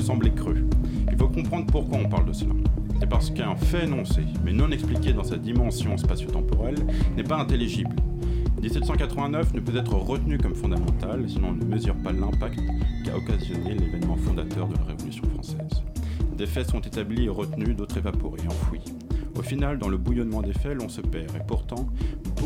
sembler creux. Il faut comprendre pourquoi on parle de cela. C'est parce qu'un fait énoncé, mais non expliqué dans sa dimension spatio-temporelle, n'est pas intelligible. 1789 ne peut être retenu comme fondamental, sinon on ne mesure pas l'impact qu'a occasionné l'événement fondateur de la Révolution française. Des faits sont établis et retenus, d'autres évaporés, enfouis. Au final, dans le bouillonnement des faits, l'on se perd, et pourtant,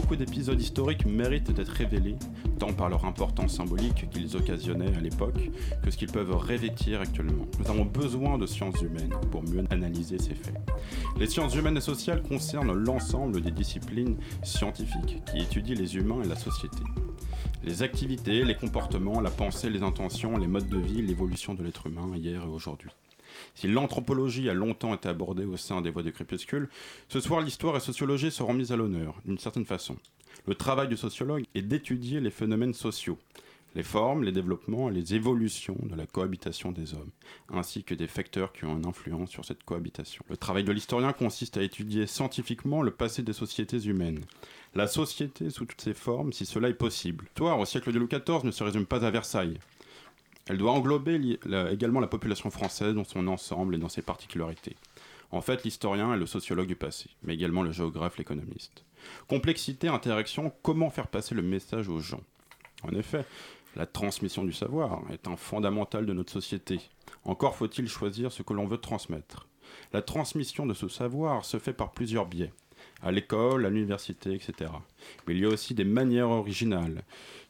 beaucoup d'épisodes historiques méritent d'être révélés, tant par leur importance symbolique qu'ils occasionnaient à l'époque, que ce qu'ils peuvent revêtir actuellement. Nous avons besoin de sciences humaines pour mieux analyser ces faits. Les sciences humaines et sociales concernent l'ensemble des disciplines scientifiques qui étudient les humains et la société. Les activités, les comportements, la pensée, les intentions, les modes de vie, l'évolution de l'être humain hier et aujourd'hui. Si l'anthropologie a longtemps été abordée au sein des voies du crépuscule, ce soir l'histoire et sociologie seront mises à l'honneur, d'une certaine façon. Le travail du sociologue est d'étudier les phénomènes sociaux, les formes, les développements et les évolutions de la cohabitation des hommes, ainsi que des facteurs qui ont une influence sur cette cohabitation. Le travail de l'historien consiste à étudier scientifiquement le passé des sociétés humaines, la société sous toutes ses formes, si cela est possible. L'histoire au siècle de Louis XIV ne se résume pas à Versailles. Elle doit englober également la population française dans son ensemble et dans ses particularités. En fait, l'historien est le sociologue du passé, mais également le géographe, l'économiste. Complexité, interaction, comment faire passer le message aux gens? En effet, la transmission du savoir est un fondamental de notre société. Encore faut-il choisir ce que l'on veut transmettre. La transmission de ce savoir se fait par plusieurs biais, à l'école, à l'université, etc. Mais il y a aussi des manières originales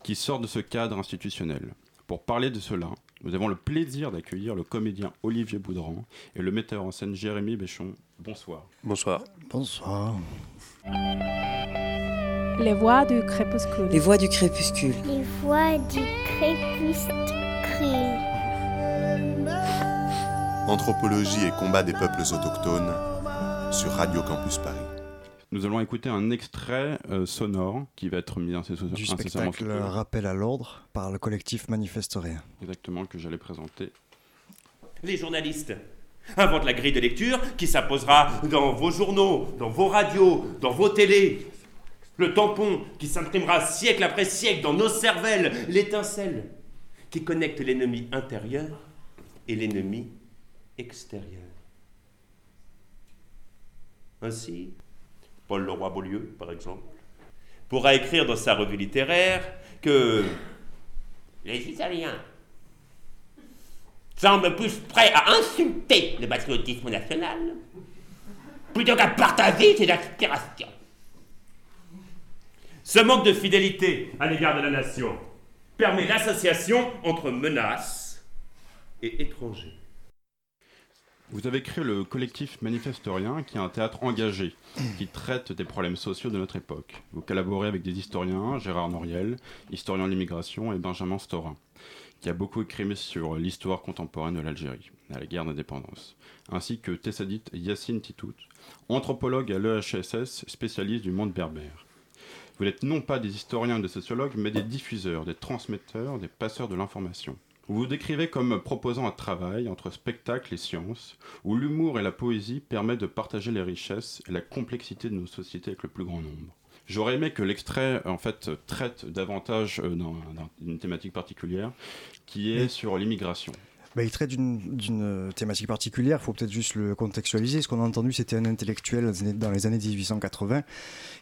qui sortent de ce cadre institutionnel. Pour parler de cela, nous avons le plaisir d'accueillir le comédien Olivier Boudran et le metteur en scène Jérémy Béchon. Bonsoir. Bonsoir. Bonsoir. Les voix du crépuscule. Les voix du crépuscule. Les voix du crépuscule. Anthropologie et combat des peuples autochtones sur Radio Campus Paris. Nous allons écouter un extrait euh, sonore qui va être mis en incessamment du spectacle Rappel à l'ordre par le collectif Manifeste Rien. Exactement, que j'allais présenter. Les journalistes inventent la grille de lecture qui s'imposera dans vos journaux, dans vos radios, dans vos télés. Le tampon qui s'imprimera siècle après siècle dans nos cervelles. L'étincelle qui connecte l'ennemi intérieur et l'ennemi extérieur. Ainsi, Paul Leroy-Beaulieu, par exemple, pourra écrire dans sa revue littéraire que les Italiens semblent plus prêts à insulter le patriotisme national plutôt qu'à partager ses aspirations. Ce manque de fidélité à l'égard de la nation permet l'association entre menaces et étrangers. Vous avez créé le collectif Manifestorien, qui est un théâtre engagé, qui traite des problèmes sociaux de notre époque. Vous collaborez avec des historiens, Gérard Noriel, historien de l'immigration, et Benjamin Storin, qui a beaucoup écrit sur l'histoire contemporaine de l'Algérie, la guerre d'indépendance, ainsi que Tessadit Yassine Titout, anthropologue à l'EHSS, spécialiste du monde berbère. Vous n'êtes non pas des historiens ou des sociologues, mais des diffuseurs, des transmetteurs, des passeurs de l'information. Vous vous décrivez comme proposant un travail entre spectacle et science, où l'humour et la poésie permettent de partager les richesses et la complexité de nos sociétés avec le plus grand nombre. J'aurais aimé que l'extrait en fait traite davantage euh, d'une thématique particulière, qui est sur l'immigration. Bah, il traite d'une thématique particulière, il faut peut-être juste le contextualiser. Ce qu'on a entendu, c'était un intellectuel dans les années 1880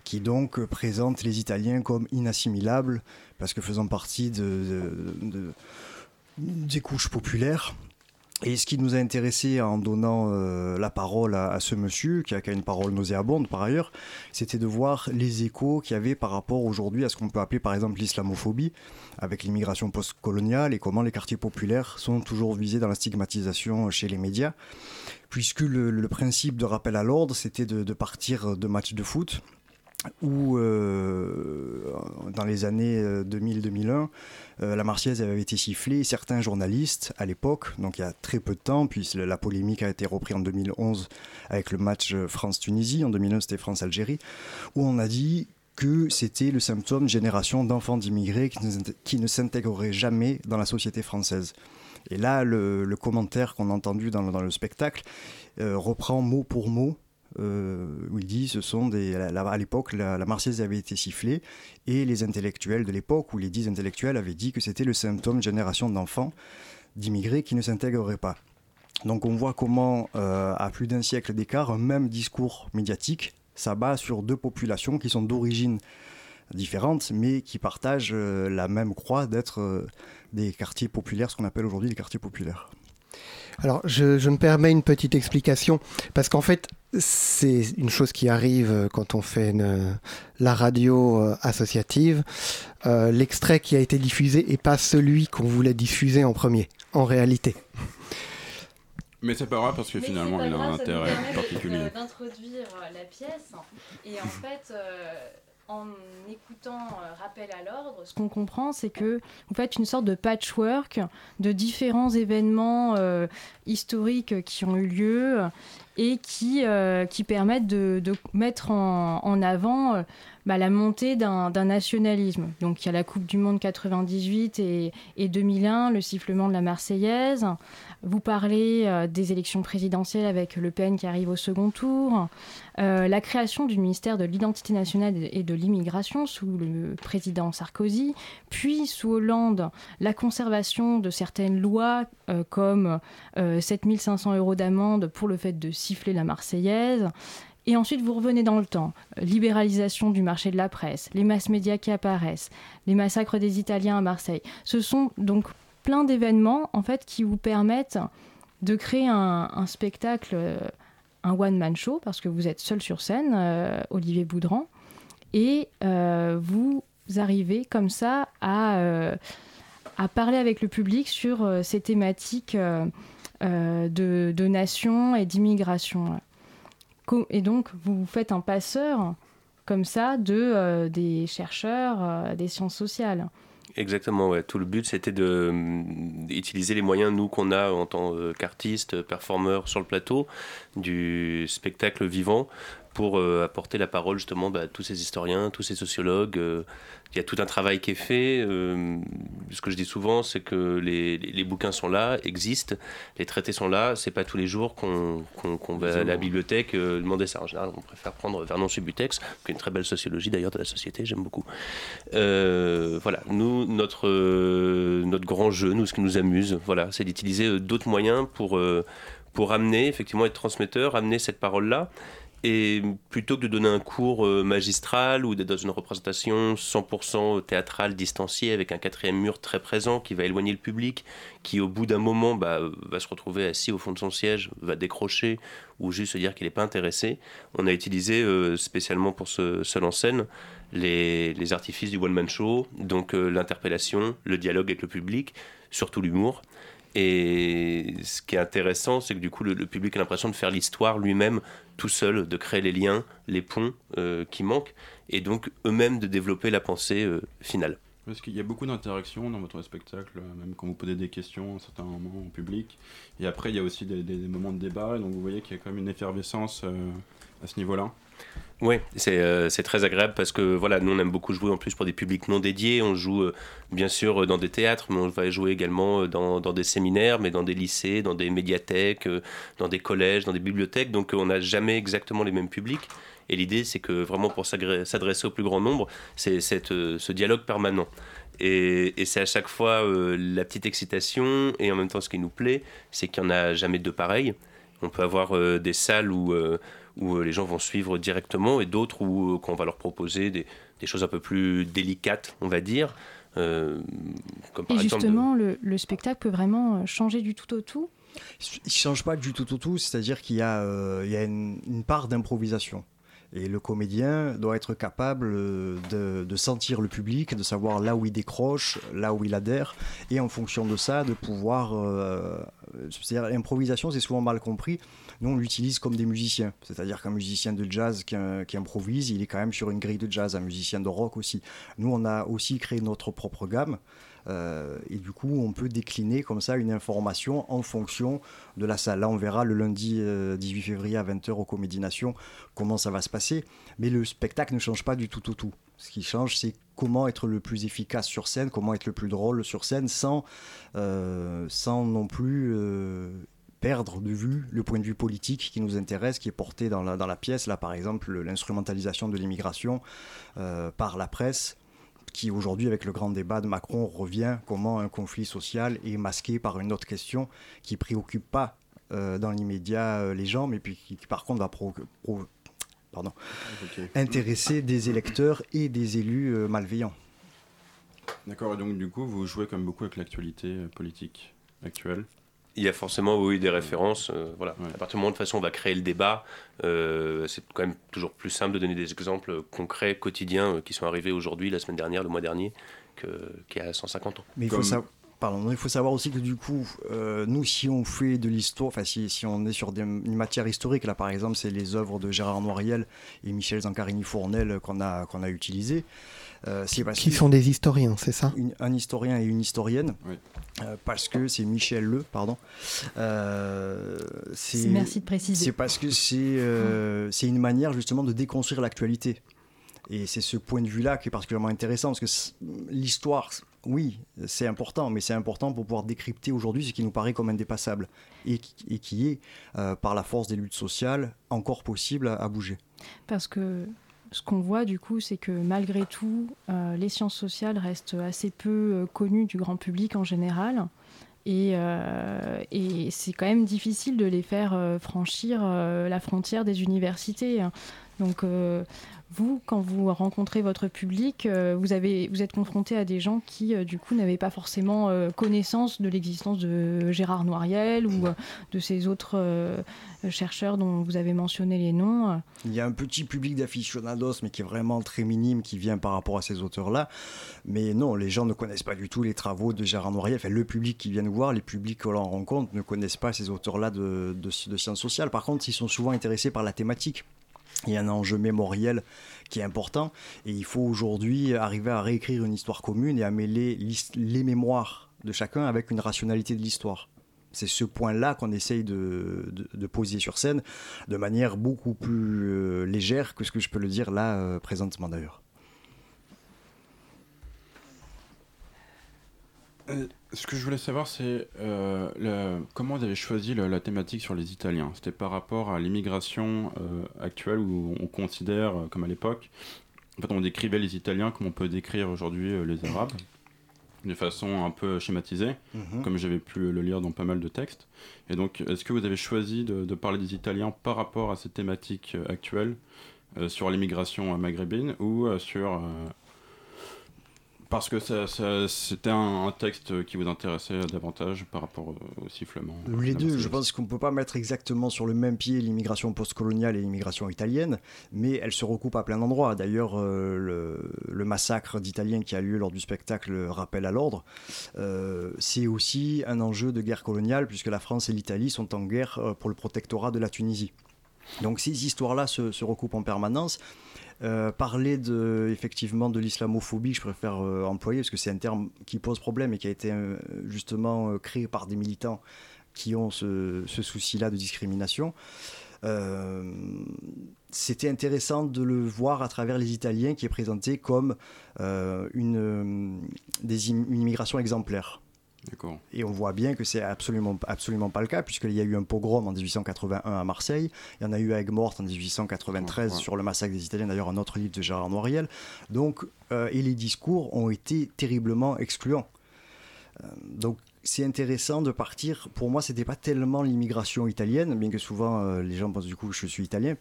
qui donc présente les Italiens comme inassimilables parce que faisant partie de des couches populaires. Et ce qui nous a intéressé en donnant euh, la parole à, ce monsieur, qui a, une parole nauséabonde par ailleurs, c'était de voir les échos qu'il y avait par rapport aujourd'hui à ce qu'on peut appeler par exemple l'islamophobie, avec l'immigration postcoloniale et comment les quartiers populaires sont toujours visés dans la stigmatisation chez les médias. Puisque le, principe de rappel à l'ordre, c'était de partir de matchs de foot où euh, dans les années 2000-2001, euh, euh, la Marseillaise avait été sifflée. Certains journalistes, à l'époque, donc il y a très peu de temps, puis la polémique a été reprise en 2011 avec le match France-Tunisie, en 2001 c'était France-Algérie, où on a dit que c'était le symptôme génération d'enfants d'immigrés qui ne s'intégreraient jamais dans la société française. Et là, le, commentaire qu'on a entendu dans, le spectacle reprend mot pour mot où il dit ce sont à l'époque la, Marseillaise avait été sifflée et les intellectuels de l'époque ou les dix intellectuels avaient dit que c'était le symptôme de génération d'enfants d'immigrés qui ne s'intégreraient pas. Donc on voit comment, à plus d'un siècle d'écart, un même discours médiatique s'abat sur deux populations qui sont d'origine différentes, mais qui partagent la même croix d'être des quartiers populaires, ce qu'on appelle aujourd'hui les quartiers populaires. Alors, je, me permets une petite explication, parce qu'en fait, c'est une chose qui arrive quand on fait la radio euh, associative. Euh, l'extrait qui a été diffusé n'est pas celui qu'on voulait diffuser en premier, en réalité. Mais c'est pas grave parce que finalement il a un intérêt particulier. d'introduire la pièce et en fait en écoutant euh, Rappel à l'ordre, ce qu'on comprend, c'est que vous faites une sorte de patchwork de différents événements euh, historiques qui ont eu lieu et qui, euh, qui permettent de, mettre en, avant bah, la montée d'un nationalisme. Donc il y a la Coupe du Monde 98 et, et 2001, le sifflement de la Marseillaise. Vous parlez euh, des élections présidentielles avec Le Pen qui arrive au second tour, euh, la création du ministère de l'identité nationale et de l'immigration sous le président Sarkozy, puis sous Hollande, la conservation de certaines lois euh, comme 7500 euros d'amende pour le fait de siffler la Marseillaise. Et ensuite, vous revenez dans le temps. Libéralisation du marché de la presse, les masses médias qui apparaissent, les massacres des Italiens à Marseille. Ce sont donc plein d'événements en fait qui vous permettent de créer un, spectacle, euh, un one-man show, parce que vous êtes seul sur scène, euh, Olivier Boudran, et euh, vous arrivez comme ça à, parler avec le public sur ces thématiques de, nation et d'immigration. Et donc, vous faites un passeur comme ça de, des chercheurs des sciences sociales. Exactement, ouais. tout le but c'était d'utiliser les moyens, nous, qu'on a en tant qu'artistes, performeurs sur le plateau, du spectacle vivant, pour euh, apporter la parole justement bah, à tous ces historiens, tous ces sociologues. Euh, il y a tout un travail qui est fait. Euh, ce que je dis souvent, c'est que les, les, bouquins sont là, existent, les traités sont là. C'est pas tous les jours qu'on va à la bibliothèque demander ça. En général, on préfère prendre Vernon Subutex, qui est une très belle sociologie d'ailleurs de la société, j'aime beaucoup. voilà, nous, notre, notre grand jeu, nous, ce qui nous amuse, voilà, c'est d'utiliser d'autres moyens pour, pour amener, effectivement, être transmetteur, amener cette parole-là. Et plutôt que de donner un cours euh, magistral ou d'être dans une représentation 100% théâtrale distanciée avec un quatrième mur très présent qui va éloigner le public, qui au bout d'un moment bah, va se retrouver assis au fond de son siège, va décrocher ou juste se dire qu'il n'est pas intéressé, on a utilisé euh, spécialement pour ce seul en scène les, artifices du one-man show, donc euh, l'interpellation, le dialogue avec le public, surtout l'humour. Et ce qui est intéressant, c'est que du coup, le, public a l'impression de faire l'histoire lui-même tout seul, de créer les liens, les ponts euh, qui manquent, et donc eux-mêmes de développer la pensée euh, finale. Parce qu'il y a beaucoup d'interactions dans votre spectacle, même quand vous posez des questions à un certain moment au public. Et après, il y a aussi des, moments de débat, donc vous voyez qu'il y a quand même une effervescence euh, à ce niveau-là. Oui, euh, c'est très agréable parce que voilà, nous on aime beaucoup jouer en plus pour des publics non dédiés. On joue euh, bien sûr dans des théâtres, mais on va jouer également euh, dans, dans, des séminaires, mais dans des lycées, dans des médiathèques, dans des collèges, dans des bibliothèques. Donc on n'a jamais exactement les mêmes publics. Et l'idée, c'est que vraiment pour s'adresser au plus grand nombre, c'est ce dialogue permanent. Et, et c'est à chaque fois la petite excitation et en même temps ce qui nous plaît, c'est qu'il n'y en a jamais de pareil. On peut avoir des salles où où euh, les gens vont suivre directement et d'autres où euh, qu'on va leur proposer des, des, choses un peu plus délicates, on va dire. Euh, comme par et justement, le, le, spectacle peut vraiment changer du tout au tout? Il ne change pas du tout au tout, c'est-à-dire qu'il y a, il y a une, une part d'improvisation. Et le comédien doit être capable de, de, sentir le public, de savoir là où il décroche, là où il adhère, et en fonction de ça, de pouvoir... Euh, c'est-à-dire l'improvisation, c'est souvent mal compris nous on l'utilise comme des musiciens. C'est-à-dire qu'un musicien de jazz qui, improvise, il est quand même sur une grille de jazz, un musicien de rock aussi. Nous on a aussi créé notre propre gamme. Euh, et du coup, on peut décliner comme ça une information en fonction de la salle. Là, on verra le lundi 18 euh, février à 20h au Comédie Nation comment ça va se passer. Mais le spectacle ne change pas du tout au tout. Ce qui change, c'est comment être le plus efficace sur scène, comment être le plus drôle sur scène sans, euh, sans non plus perdre de vue le point de vue politique qui nous intéresse, qui est porté dans la, dans la pièce. Là, par exemple, l'instrumentalisation de l'immigration euh, par la presse qui aujourd'hui, avec le grand débat de Macron, revient comment un conflit social est masqué par une autre question qui préoccupe pas euh, dans l'immédiat euh, les gens, mais puis qui, par contre va pro, pardon, intéresser des électeurs et des élus euh, malveillants. D'accord, et donc du coup, vous jouez comme beaucoup avec l'actualité politique actuelle? Il y a forcément oui, des références. voilà. À partir du moment où de toute façon on va créer le débat, c'est quand même toujours plus simple de donner des exemples concrets, quotidiens, qui sont arrivés aujourd'hui, la semaine dernière, le mois dernier, qu'il y a 150 ans. Mais il faut, ça, Pardon, il faut savoir aussi que du coup, euh, nous, si on fait de l'histoire, enfin, si, si, on est sur des, une matière historique, là par exemple, c'est les œuvres de Gérard Noiriel et Michel Zancarini-Fournel qu'on a, qu'on a utilisées. Euh, qui sont des historiens, c'est ça? Un historien et une historienne, euh, parce que c'est Michel Le, pardon. Euh, Merci de préciser. C'est parce que c'est c'est une manière justement de déconstruire l'actualité. Et c'est ce point de vue-là qui est particulièrement intéressant, parce que l'histoire, oui, c'est important, mais c'est important pour pouvoir décrypter aujourd'hui ce qui nous paraît comme indépassable et, qui est, euh, par la force des luttes sociales, encore possible à, bouger. Parce que ce qu'on voit du coup, c'est que malgré tout, euh, les sciences sociales restent assez peu euh, connues du grand public en général. Et, et c'est quand même difficile de les faire franchir la frontière des universités. Donc vous, quand vous rencontrez votre public, euh, vous, êtes confronté à des gens qui, euh, du coup, n'avaient pas forcément euh, connaissance de l'existence de Gérard Noiriel ou de ces autres chercheurs dont vous avez mentionné les noms. Il y a un petit public d'aficionados, mais qui est vraiment très minime, qui vient par rapport à ces auteurs-là. Mais non, les gens ne connaissent pas du tout les travaux de Gérard Noiriel. Enfin, le public qui vient nous voir, les publics que l'on rencontre, ne connaissent pas ces auteurs-là de sciences sociales. Par contre, ils sont souvent intéressés par la thématique. Il y a un enjeu mémoriel qui est important et il faut aujourd'hui arriver à réécrire une histoire commune et à mêler les mémoires de chacun avec une rationalité de l'histoire. C'est ce point-là qu'on essaye de, poser sur scène de manière beaucoup plus euh, légère que ce que je peux le dire là euh, présentement d'ailleurs. Euh, ce que je voulais savoir, c'est euh, comment vous avez choisi la, thématique sur les Italiens? C'était par rapport à l'immigration euh, actuelle où on considère, comme à l'époque, en fait, on décrivait les Italiens comme on peut décrire aujourd'hui les Arabes, de façon un peu schématisée, mhm. comme j'avais pu le lire dans pas mal de textes. Et donc, est-ce que vous avez choisi de, de, parler des Italiens par rapport à cette thématique actuelle sur l'immigration maghrébine ou sur parce que c'était un, texte qui vous intéressait davantage par rapport au, sifflement Les deux, je pense qu'on ne peut pas mettre exactement sur le même pied l'immigration postcoloniale et l'immigration italienne, mais elles se recoupent à plein d'endroits. D'ailleurs, euh, le, massacre d'Italiens qui a lieu lors du spectacle Rappel à l'ordre, euh, c'est aussi un enjeu de guerre coloniale, puisque la France et l'Italie sont en guerre euh, pour le protectorat de la Tunisie. Donc ces histoires-là se, recoupent en permanence. Euh, parler de, effectivement de l'islamophobie, je préfère euh, employer parce que c'est un terme qui pose problème et qui a été euh, justement créé par des militants qui ont ce, souci-là de discrimination. C'était intéressant de le voir à travers les Italiens qui est présenté comme une, immigration exemplaire. Et on voit bien que c'est absolument, absolument pas le cas, puisqu'il y a eu un pogrom en 1881 à Marseille, il y en a eu à Aigues-Mortes en 1893 sur le massacre des Italiens, d'ailleurs un autre livre de Gérard Noiriel. Donc, euh, et les discours ont été terriblement excluants. Euh, donc, c'est intéressant de partir. Pour moi, c'était pas tellement l'immigration italienne, bien que souvent euh, les gens pensent du coup que je suis italien.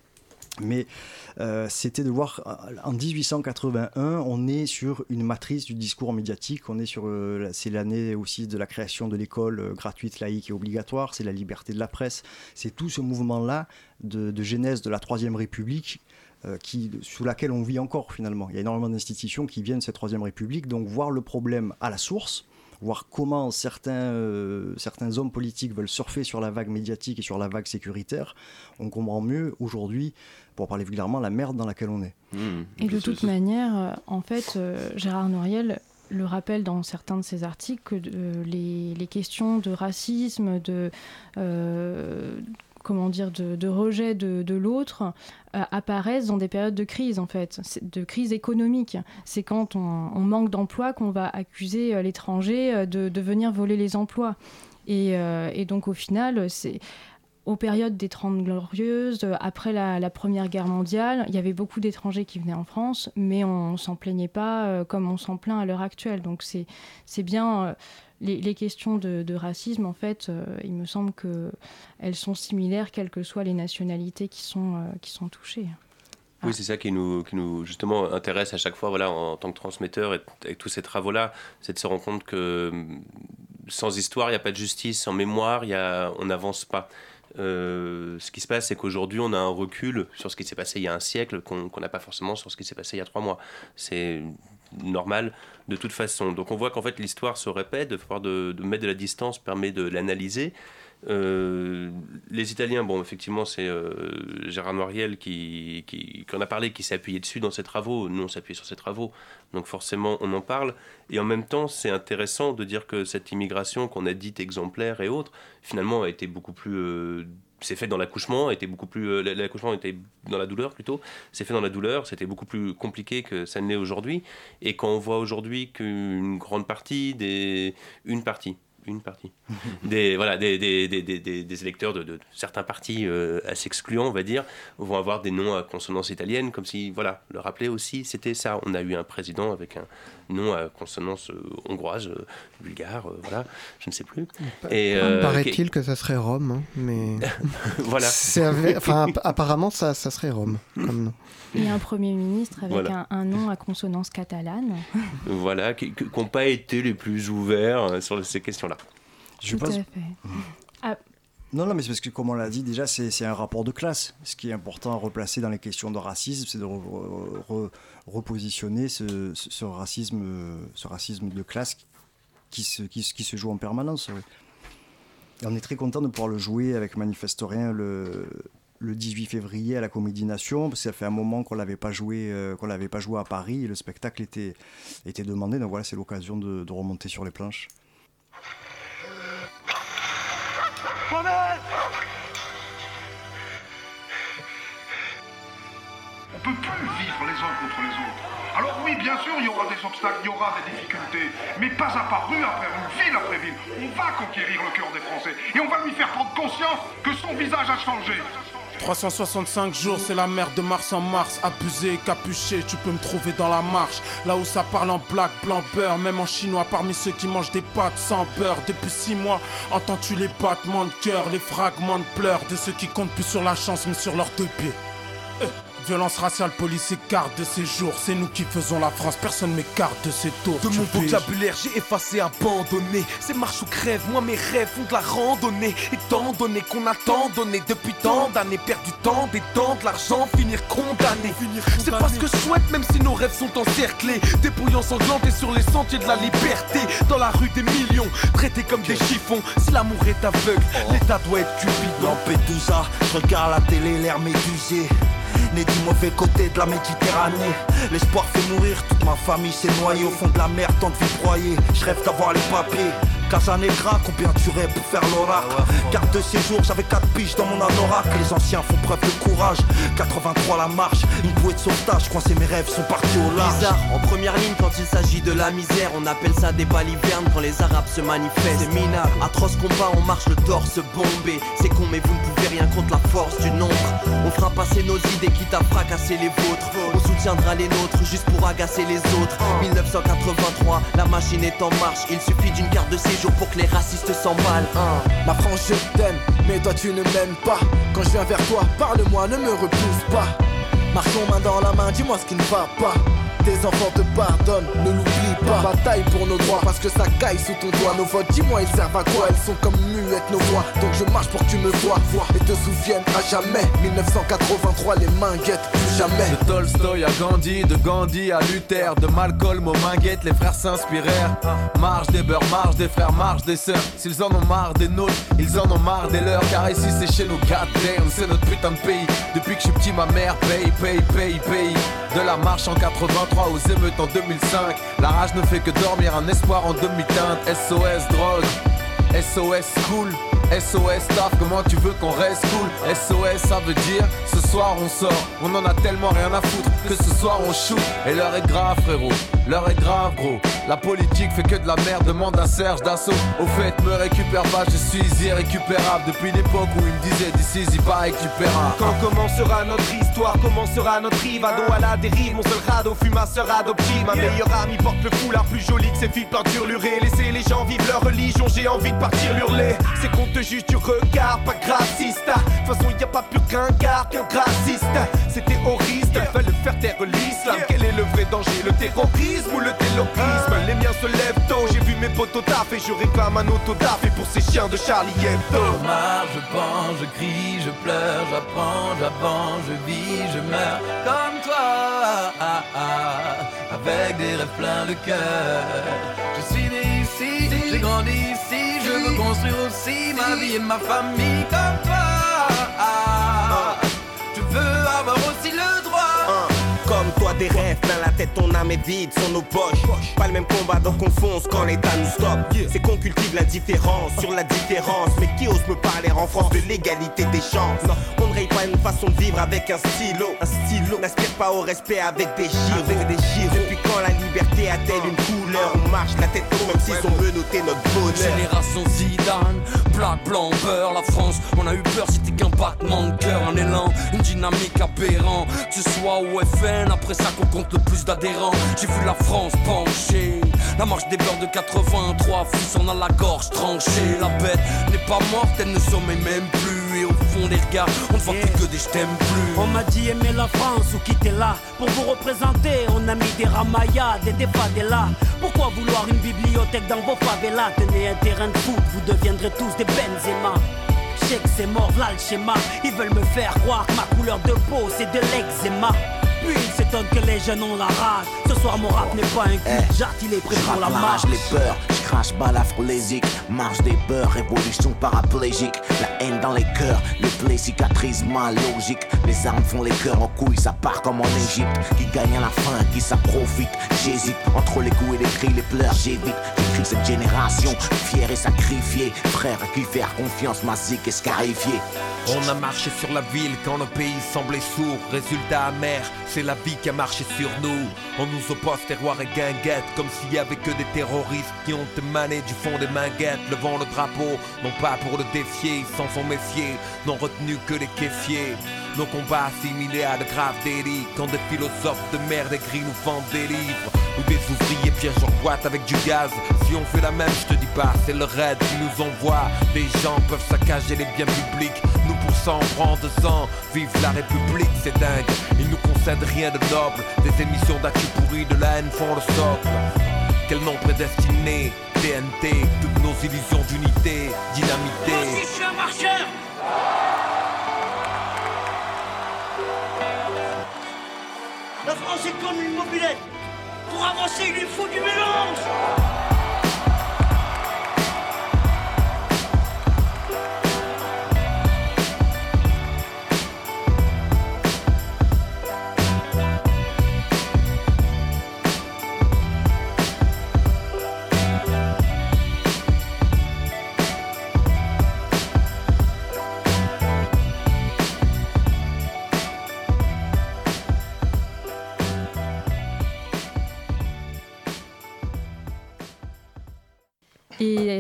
Mais euh, c'était de voir, en 1881, on est sur une matrice du discours médiatique, on est sur, euh, c'est l'année aussi de la création de l'école euh, gratuite, laïque et obligatoire, c'est la liberté de la presse, c'est tout ce mouvement-là de, genèse de la Troisième République sous laquelle on vit encore finalement. Il y a énormément d'institutions qui viennent de cette Troisième République, donc voir le problème à la source, voir comment certains, euh, certains hommes politiques veulent surfer sur la vague médiatique et sur la vague sécuritaire, on comprend mieux aujourd'hui, pour parler vulgairement, la merde dans laquelle on est. Mmh. et de toute manière, euh, en fait, euh, Gérard Noiriel le rappelle dans certains de ses articles que les, les, questions de racisme, de comment dire, de, rejet de, l'autre euh, apparaissent dans des périodes de crise, en fait, de crise économique. C'est quand on, manque d'emploi qu'on va accuser euh, l'étranger euh, de, venir voler les emplois. Et, donc au final, c'est aux périodes des Trente Glorieuses, après la, Première Guerre mondiale, il y avait beaucoup d'étrangers qui venaient en France, mais on ne s'en plaignait pas comme on s'en plaint à l'heure actuelle. Donc c'est bien euh, les, questions de, racisme, en fait, il me semble qu'elles sont similaires, quelles que soient les nationalités qui sont, qui sont touchées. Oui, c'est ça qui nous, qui nous justement intéresse à chaque fois, voilà, en, tant que transmetteur et avec tous ces travaux-là, c'est de se rendre compte que mm, sans histoire, il n'y a pas de justice, sans mémoire, y a, on n'avance pas. Euh, ce qui se passe, c'est qu'aujourd'hui, on a un recul sur ce qui s'est passé il y a un siècle qu'on n'a pas forcément sur ce qui s'est passé il y a trois mois. C'est normal de toute façon. Donc on voit qu'en fait l'histoire se répète, de, de, mettre de la distance permet de l'analyser. Euh, les Italiens, bon, effectivement, c'est euh, Gérard Noiriel qui, qui, en a parlé, qui s'est appuyé dessus dans ses travaux. Nous, on s'est appuyé sur ses travaux. Donc, forcément, on en parle. Et en même temps, c'est intéressant de dire que cette immigration qu'on a dite exemplaire et autres, finalement, a été beaucoup plus. Euh, c'est fait dans l'accouchement, était beaucoup plus. l'accouchement était dans la douleur plutôt. C'est fait dans la douleur, c'était beaucoup plus compliqué que ça ne l'est aujourd'hui. Et quand on voit aujourd'hui qu'une grande partie des. Une partie, une partie. des, voilà, des, des, des, des électeurs de, certains partis euh, assez excluants, on va dire, vont avoir des noms à consonance italienne, comme si, voilà, le rappeler aussi, c'était ça. On a eu un président avec un nom à consonance euh, hongroise, euh, bulgare, voilà, je ne sais plus. Et, Paraît-il que ça serait Rome, hein, mais. voilà. enfin, apparemment, ça, ça serait Rome comme nom. Et un Premier ministre avec un, nom à consonance catalane. voilà, qui n'ont pas été les plus ouverts sur ces questions-là. Je Tout à fait. Non, non, mais c'est parce que, comme on l'a dit, déjà, c'est un rapport de classe. Ce qui est important à replacer dans les questions de racisme, c'est de repositionner ce, racisme, ce racisme de classe qui se, joue en permanence. Et on est très content de pouvoir le jouer avec Manifestorien le, le 18 février à la Comédie Nation, parce que ça fait un moment qu'on l'avait pas joué, euh, qu'on l'avait pas joué à Paris, et le spectacle était demandé. Donc voilà, c'est l'occasion de, remonter sur les planches. Peut plus vivre les uns contre les autres. Alors oui, bien sûr, il y aura des obstacles, il y aura des difficultés, mais pas à pas, rue après rue, ville après ville, on va conquérir le cœur des Français et on va lui faire prendre conscience que son visage a changé. 365 jours, c'est la mer de mars en mars. Abusé, capuché, tu peux me trouver dans la marche. Là où ça parle en black, blanc, beurre. Même en chinois, parmi ceux qui mangent des pâtes sans beurre. Depuis 6 mois, entends-tu les battements de cœur, les fragments de pleurs de ceux qui comptent plus sur la chance, mais sur leurs deux pieds. Eh. Violence raciale, police écarte de ces jours. C'est nous qui faisons la France, personne m'écarte de ces tours. De mon vocabulaire, j'ai effacé, abandonné. C'est marche ou crève, moi mes rêves font de la randonnée. Étant donné qu'on a tant donné depuis tant d'années, perdu temps, des temps, de l'argent, finir condamné. C'est pas ce que je souhaite, même si nos rêves sont encerclés. Dépouillant sanglantés sur les sentiers de la liberté. Dans la rue des millions, traités comme des chiffons. Si l'amour est aveugle, l'état doit être cupide. ça, je regarde la télé, l'air médusé. Du mauvais côté de la Méditerranée. L'espoir fait mourir, toute ma famille s'est noyée Au fond de la mer, tant de broyée Je rêve d'avoir les papiers Casa Negra, combien tu rêves pour faire l'oracle Carte de séjour, j'avais 4 piges dans mon anorak Les anciens font preuve de courage. 83 la marche, une bouée de sauvetage. Coincé mes rêves sont partis au large. Bizarre, en première ligne quand il s'agit de la misère On appelle ça des balivernes quand les arabes se manifestent. C'est minable, atroce combat, on marche le torse bombé. C'est con mais vous ne pouvez rien contre la force du nombre. On fera passer nos idées quitte à fracasser les vôtres. On soutiendra les nôtres juste pour agacer les autres. 1983, la machine est en marche. Il suffit d'une carte de séjour pour que les racistes s'emballent. Hein. Ma France, je t'aime, mais toi tu ne m'aimes pas. Quand je viens vers toi, parle-moi, ne me repousse pas. Marchons main dans la main, dis-moi ce qui ne va pas tes enfants te pardonnent, ne l'oublie pas. Bataille pour nos droits parce que ça caille sous ton doigt. Nos votes, dis-moi, ils servent à quoi? Elles sont comme muettes nos voix. Donc je marche pour que tu me vois, vois et te souviennes à jamais. 1983, les mains guettent plus jamais. De Tolstoy à Gandhi, de Gandhi à Luther, de Malcolm aux Minguettes, les frères s'inspirèrent. Marche des beurs, marche des frères, marche des sœurs. S'ils en ont marre des nôtres, ils en ont marre des leurs. Car ici c'est chez nous, goddamn, c'est notre putain de pays. Depuis que je suis petit, ma mère paye, paye, paye, paye. De la marche en 83 aux émeutes en 2005. La rage ne fait que dormir, un espoir en demi-teinte. SOS drogue, SOS cool. SOS taf, comment tu veux qu'on reste cool? SOS ça veut dire ce soir on sort. On en a tellement rien à foutre que ce soir on shoot. Et l'heure est grave frérot L'heure est grave, gros. La politique fait que de la merde, demande à Serge Dassault. Au fait, me récupère pas, je suis irrécupérable. Depuis l'époque où il me disait d'ici, il pas récupérable. Quand commencera notre histoire, commencera notre rivado à la dérive. Mon seul radeau fut ma sœur adoptive. Ma meilleure amie porte le foulard plus joli que ses filles peinture lurée. Laissez les gens vivre leur religion, j'ai envie de partir hurler. C'est qu'on te juge du regard, pas grassiste. De toute façon, y a pas plus qu'un gars qu'un grassiste. C'est terroriste, veulent faire taire l'islam. Quel est le vrai danger, le terrorisme? Ou le terrorisme Les miens se lèvent tôt, j'ai vu mes potos taf et je réclame un autodaf. Et pour ces chiens de Charlie Hebdo. Je marche, je pense, je crie, je pleure, j'apprends, j'avance, je vis, je meurs comme toi, ah, ah, avec des rêves pleins de cœur. Je suis né ici, j'ai grandi ici, je veux construire aussi ma vie et ma famille comme toi. ah. Je veux avoir aussi le toi des rêves, dans la tête ton âme est vide, sont nos poches. Pas le même combat donc on fonce quand l'état nous stoppe. C'est qu'on cultive la différence sur la différence. Mais qui ose me parler en France de l'égalité des chances? On ne raye pas une façon de vivre avec un stylo. Un stylo n'aspire pas au respect avec des gyros. Avec des Depuis quand la liberté a-t-elle une couleur? On marche la tête haute même s'ils ont menotté notre bonheur Génération Zidane, black, blanc, beurre, la France, on a eu peur, c'était qu'un battement de cœur, un élan, une dynamique aberrant. Tu sois au FN, après ça qu'on compte le plus d'adhérents. J'ai vu la France pencher, la marche des beurs de 83, fils on a la gorge tranchée. La bête n'est pas morte, elle ne sommeille même plus. Et au fond des regards, on ne voit que des je t'aime plus. On m'a dit aimer la France ou quitter là. Pour vous représenter, on a mis des ramayas, des favelas. Pourquoi vouloir une bibliothèque dans vos favelas? Tenez un terrain de foot, vous deviendrez tous des Benzema. Sais que c'est mort, là le schéma. Ils veulent me faire croire que ma couleur de peau c'est de l'eczéma. Puis ils s'étonnent que les jeunes ont la rage. Ce soir mon rap n'est pas un cul, j'artille les prêts pour la marche. les peurs, crache pas la phronésique Marche des peurs, révolution paraplégique. La haine dans les cœurs, les plaies cicatrisent ma logique. Les armes font les cœurs en couilles, ça part comme en Égypte. Qui gagne à la fin, qui ça profite J'hésite entre les coups et les cris, les pleurs, j'évite Cette génération, fière et sacrifiée Frère à qui faire confiance, massique et scarifié On a marché sur la ville quand le pays semblait sourd. Résultat amer, c'est la vie qui a marché sur nous. On nous oppose terroir et guinguette, comme s'il y avait que des terroristes qui ont émané du fond des manguettes, levant le drapeau, non pas pour le défier, ils s'en sont méfiés, n'ont retenu que les caifiers. Nos combats assimilés à de graves délits, quand des philosophes de merde écrits nous vendent des livres. Ou des ouvriers pièges en boîte avec du gaz. Si on fait la même, je te dis pas, c'est le raid qui nous envoie. Des gens peuvent saccager les biens publics. Nous pour ça on prend sang. Vive la République, c'est dingue. Ils nous concèdent rien de noble. Des émissions d'actu pourries de la haine font le socle. Quel nom prédestiné TNT, toutes nos illusions d'unité, dynamité. je suis un marcheur La France est comme une mobilette. Pour avancer, il lui faut du mélange.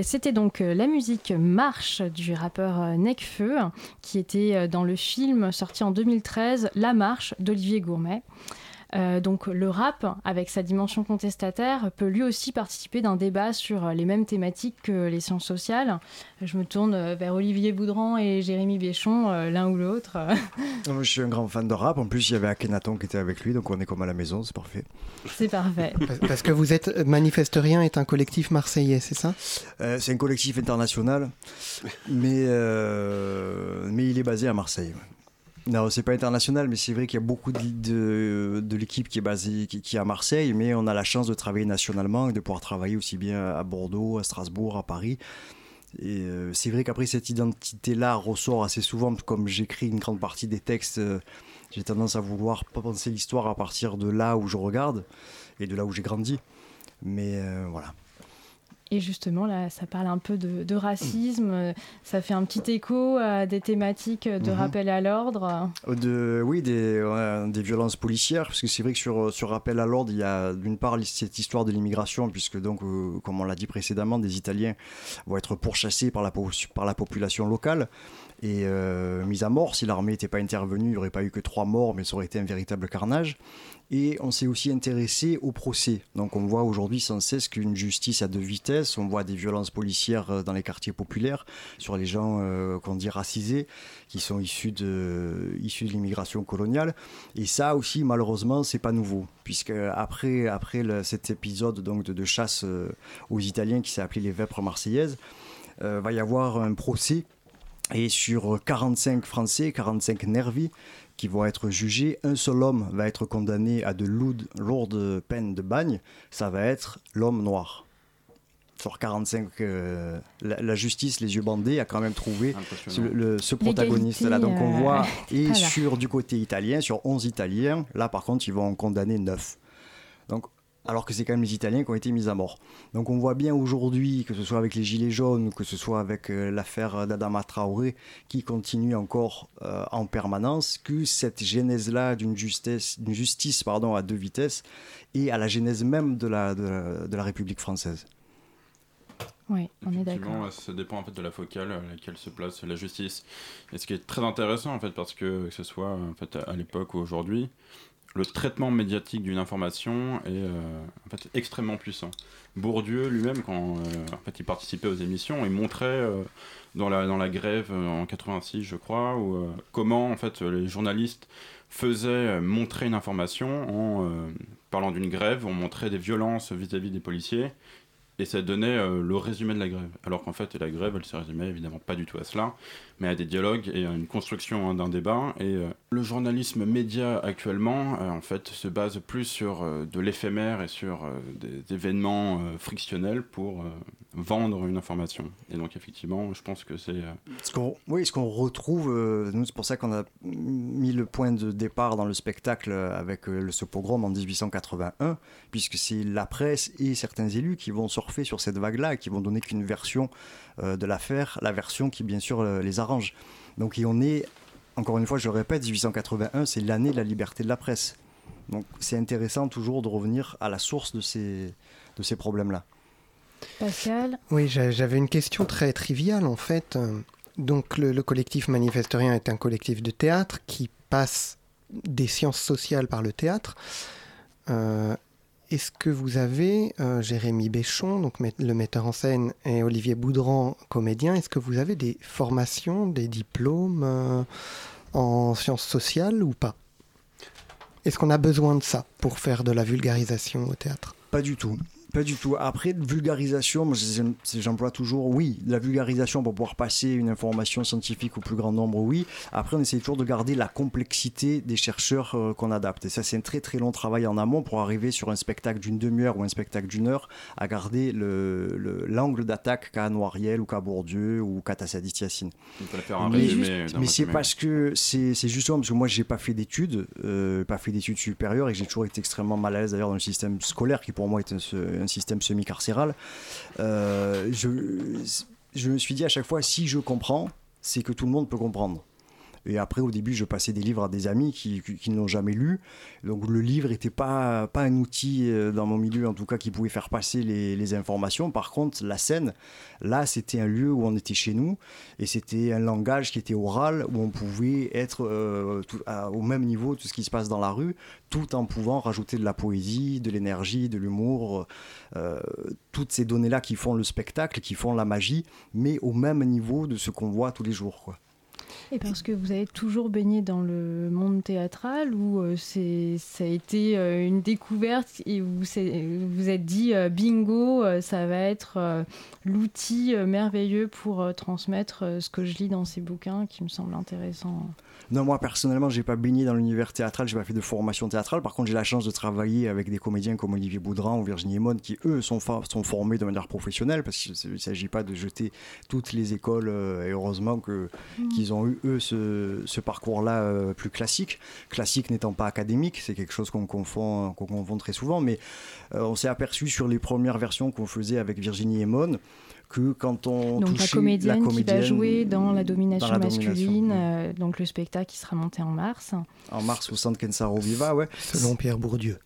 C'était donc euh, la musique Marche du rappeur euh, Necfeu, qui était euh, dans le film sorti en 2013, La Marche d'Olivier Gourmet. Euh, donc le rap, avec sa dimension contestataire, peut lui aussi participer d'un débat sur les mêmes thématiques que les sciences sociales. Je me tourne euh, vers Olivier Boudran et Jérémy Biéchon, euh, l'un ou l'autre. Je suis un grand fan de rap. En plus, il y avait Akhenaton qui était avec lui, donc on est comme à la maison, c'est parfait. C'est parfait. Parce- Parce que vous êtes Manifesterien est un collectif marseillais, c'est ça? Euh, c'est un collectif international, mais, euh, mais il est basé à Marseille. Non, c'est pas international, mais c'est vrai qu'il y a beaucoup de, de, l'équipe qui est basée qui, est à Marseille, mais on a la chance de travailler nationalement et de pouvoir travailler aussi bien à Bordeaux, à Strasbourg, à Paris. Et euh, c'est vrai qu'après, cette identité-là ressort assez souvent, comme j'écris une grande partie des textes, euh, j'ai tendance à vouloir penser l'histoire à partir de là où je regarde et de là où j'ai grandi. Mais euh, voilà. Et justement, là, ça parle un peu de, de racisme. euh, Ça fait un petit écho à des thématiques de Mhm. rappel à l'ordre. De, oui, des, des violences policières, parce que c'est vrai que sur, sur rappel à l'ordre, il y a d'une part cette histoire de l'immigration, puisque donc, euh, comme on l'a dit précédemment, des Italiens vont être pourchassés par la, par la population locale et euh, mis à mort. Si l'armée n'était pas intervenue, il n'y aurait pas eu que trois morts, mais ça aurait été un véritable carnage. Et on s'est aussi intéressé au procès. Donc on voit aujourd'hui sans cesse qu'une justice à deux vitesses, on voit des violences policières euh, dans les quartiers populaires sur les gens euh, qu'on dit racisés, qui sont issus de, l'immigration coloniale. Et ça aussi, malheureusement, c'est pas nouveau, puisque après, après cet épisode de, chasse aux Italiens qui s'est appelé les Vêpres marseillaises, euh, va y avoir un procès et sur 45 Français, 45 nervis qui vont être jugés, un seul homme va être condamné à de lourdes, lourdes peines de bagne, ça va être l'homme noir. Sur 45, euh, la, la justice, les yeux bandés, a quand même trouvé ce, Impressionnant. le- ce protagoniste-là. Donc on euh, voit, et sur du côté italien, sur 11 Italiens, là par contre, ils vont en condamner 9. Alors que c'est quand même les Italiens qui ont été mis à mort. Donc on voit bien aujourd'hui, que ce soit avec les Gilets jaunes, ou que ce soit avec euh, l'affaire d'Adama Traoré, qui continue encore euh, en permanence, que cette genèse-là d'une justice, d'une justice pardon, à deux vitesses est à la genèse même de la, de la, de la République française. Oui, on est Effectivement, d'accord. ça dépend en fait de la focale à laquelle se place la justice. Et ce qui est très intéressant en fait, parce que que ce soit en fait à l'époque ou aujourd'hui, le traitement médiatique d'une information est euh, en fait extrêmement puissant. Bourdieu lui-même, quand euh, en fait il participait aux émissions, il montrait euh, dans la dans la grève en 86, je crois, comment en fait les journalistes faisaient montrer une information en parlant d'une grève, on montrait des violences vis-à-vis des policiers et ça donnait euh, le résumé de la grève. Alors qu'en fait, la grève, elle se résumait évidemment pas du tout à cela, mais à des dialogues et à une construction hein, d'un débat. Et euh, le journalisme média actuellement, euh, en fait, se base plus sur de l'éphémère et sur des événements frictionnels pour vendre une information. Et donc, effectivement, je pense que c'est. Ce oui, ce qu'on retrouve, nous, c'est pour ça qu'on a mis le point de départ dans le spectacle avec le, ce pogrom en 1881, puisque c'est la presse et certains élus qui vont surfer sur cette vague-là et qui vont donner qu'une version euh, de l'affaire, la version qui, bien sûr, euh, les arrange. Donc, et on est, encore une fois, je le répète, 1881, c'est l'année de la liberté de la presse. Donc, c'est intéressant toujours de revenir à la source de ces, de ces problèmes-là. Pascal? Oui, j'a- j'avais une question très triviale en fait. Donc le, le collectif Manifestorien est un collectif de théâtre qui passe des sciences sociales par le théâtre. Euh, Est-ce que vous avez, euh, Jérémy Béchon, donc le metteur en scène, et Olivier Boudran, comédien, est-ce que vous avez des formations, des diplômes euh, en sciences sociales ou pas? Est-ce qu'on a besoin de ça pour faire de la vulgarisation au théâtre? Pas du tout. Pas du tout. Après, vulgarisation, j'emploie toujours, oui, la vulgarisation pour pouvoir passer une information scientifique au plus grand nombre, oui. Après, on essaie toujours de garder la complexité des chercheurs euh, qu'on adapte. Et ça, c'est un très très long travail en amont pour arriver sur un spectacle d'une demi-heure ou un spectacle d'une heure à garder le- le- l'angle d'attaque qu'a Noiriel ou qu'a Bourdieu ou qu'a Tassadis Yassine. Mais, juste- mais c'est parce que c'est justement parce que moi j'ai pas fait d'études, euh, pas fait d'études supérieures et j'ai toujours été extrêmement mal à l'aise d'ailleurs dans le système scolaire qui pour moi est un, un système semi-carcéral. Euh, je, je me suis dit à chaque fois si je comprends, c'est que tout le monde peut comprendre. Et après, au début, je passais des livres à des amis qui, qui, ne l'ont jamais lu. Donc le livre n'était pas, pas un outil, euh, dans mon milieu en tout cas, qui pouvait faire passer les, informations. Par contre, la scène, là, c'était un lieu où on était chez nous. Et c'était un langage qui était oral, où on pouvait être euh, au même niveau de tout ce qui se passe dans la rue, tout en pouvant rajouter de la poésie, de l'énergie, de l'humour, euh, toutes ces données-là qui font le spectacle, qui font la magie, mais au même niveau de ce qu'on voit tous les jours. Et parce que vous avez toujours baigné dans le monde théâtral ou euh, c'est ça a été euh, une découverte et vous vous vous êtes dit euh, bingo, ça va être l'outil merveilleux pour transmettre ce que je lis dans ces bouquins qui me semblent intéressants. Non, moi personnellement, j'ai pas baigné dans l'univers théâtral, j'ai pas fait de formation théâtrale. Par contre, j'ai la chance de travailler avec des comédiens comme Olivier Boudran ou Virginie Emon qui, eux, sont, sont formés de manière professionnelle parce qu'il ne s'agit pas de jeter toutes les écoles et heureusement que- Mhm. qu'ils ont ont eu, eux, ce, ce parcours-là euh, plus classique. Classique n'étant pas académique, c'est quelque chose qu'on confond, qu'on confond très souvent, mais euh, on s'est aperçu sur les premières versions qu'on faisait avec Virginie et Mon que quand on donc la comédienne, qui va jouer dans la domination dans la domination, masculine, euh, donc le spectacle qui sera monté en mars. en mars au centre Kensaro Viva, ouais. Selon Pierre Bourdieu.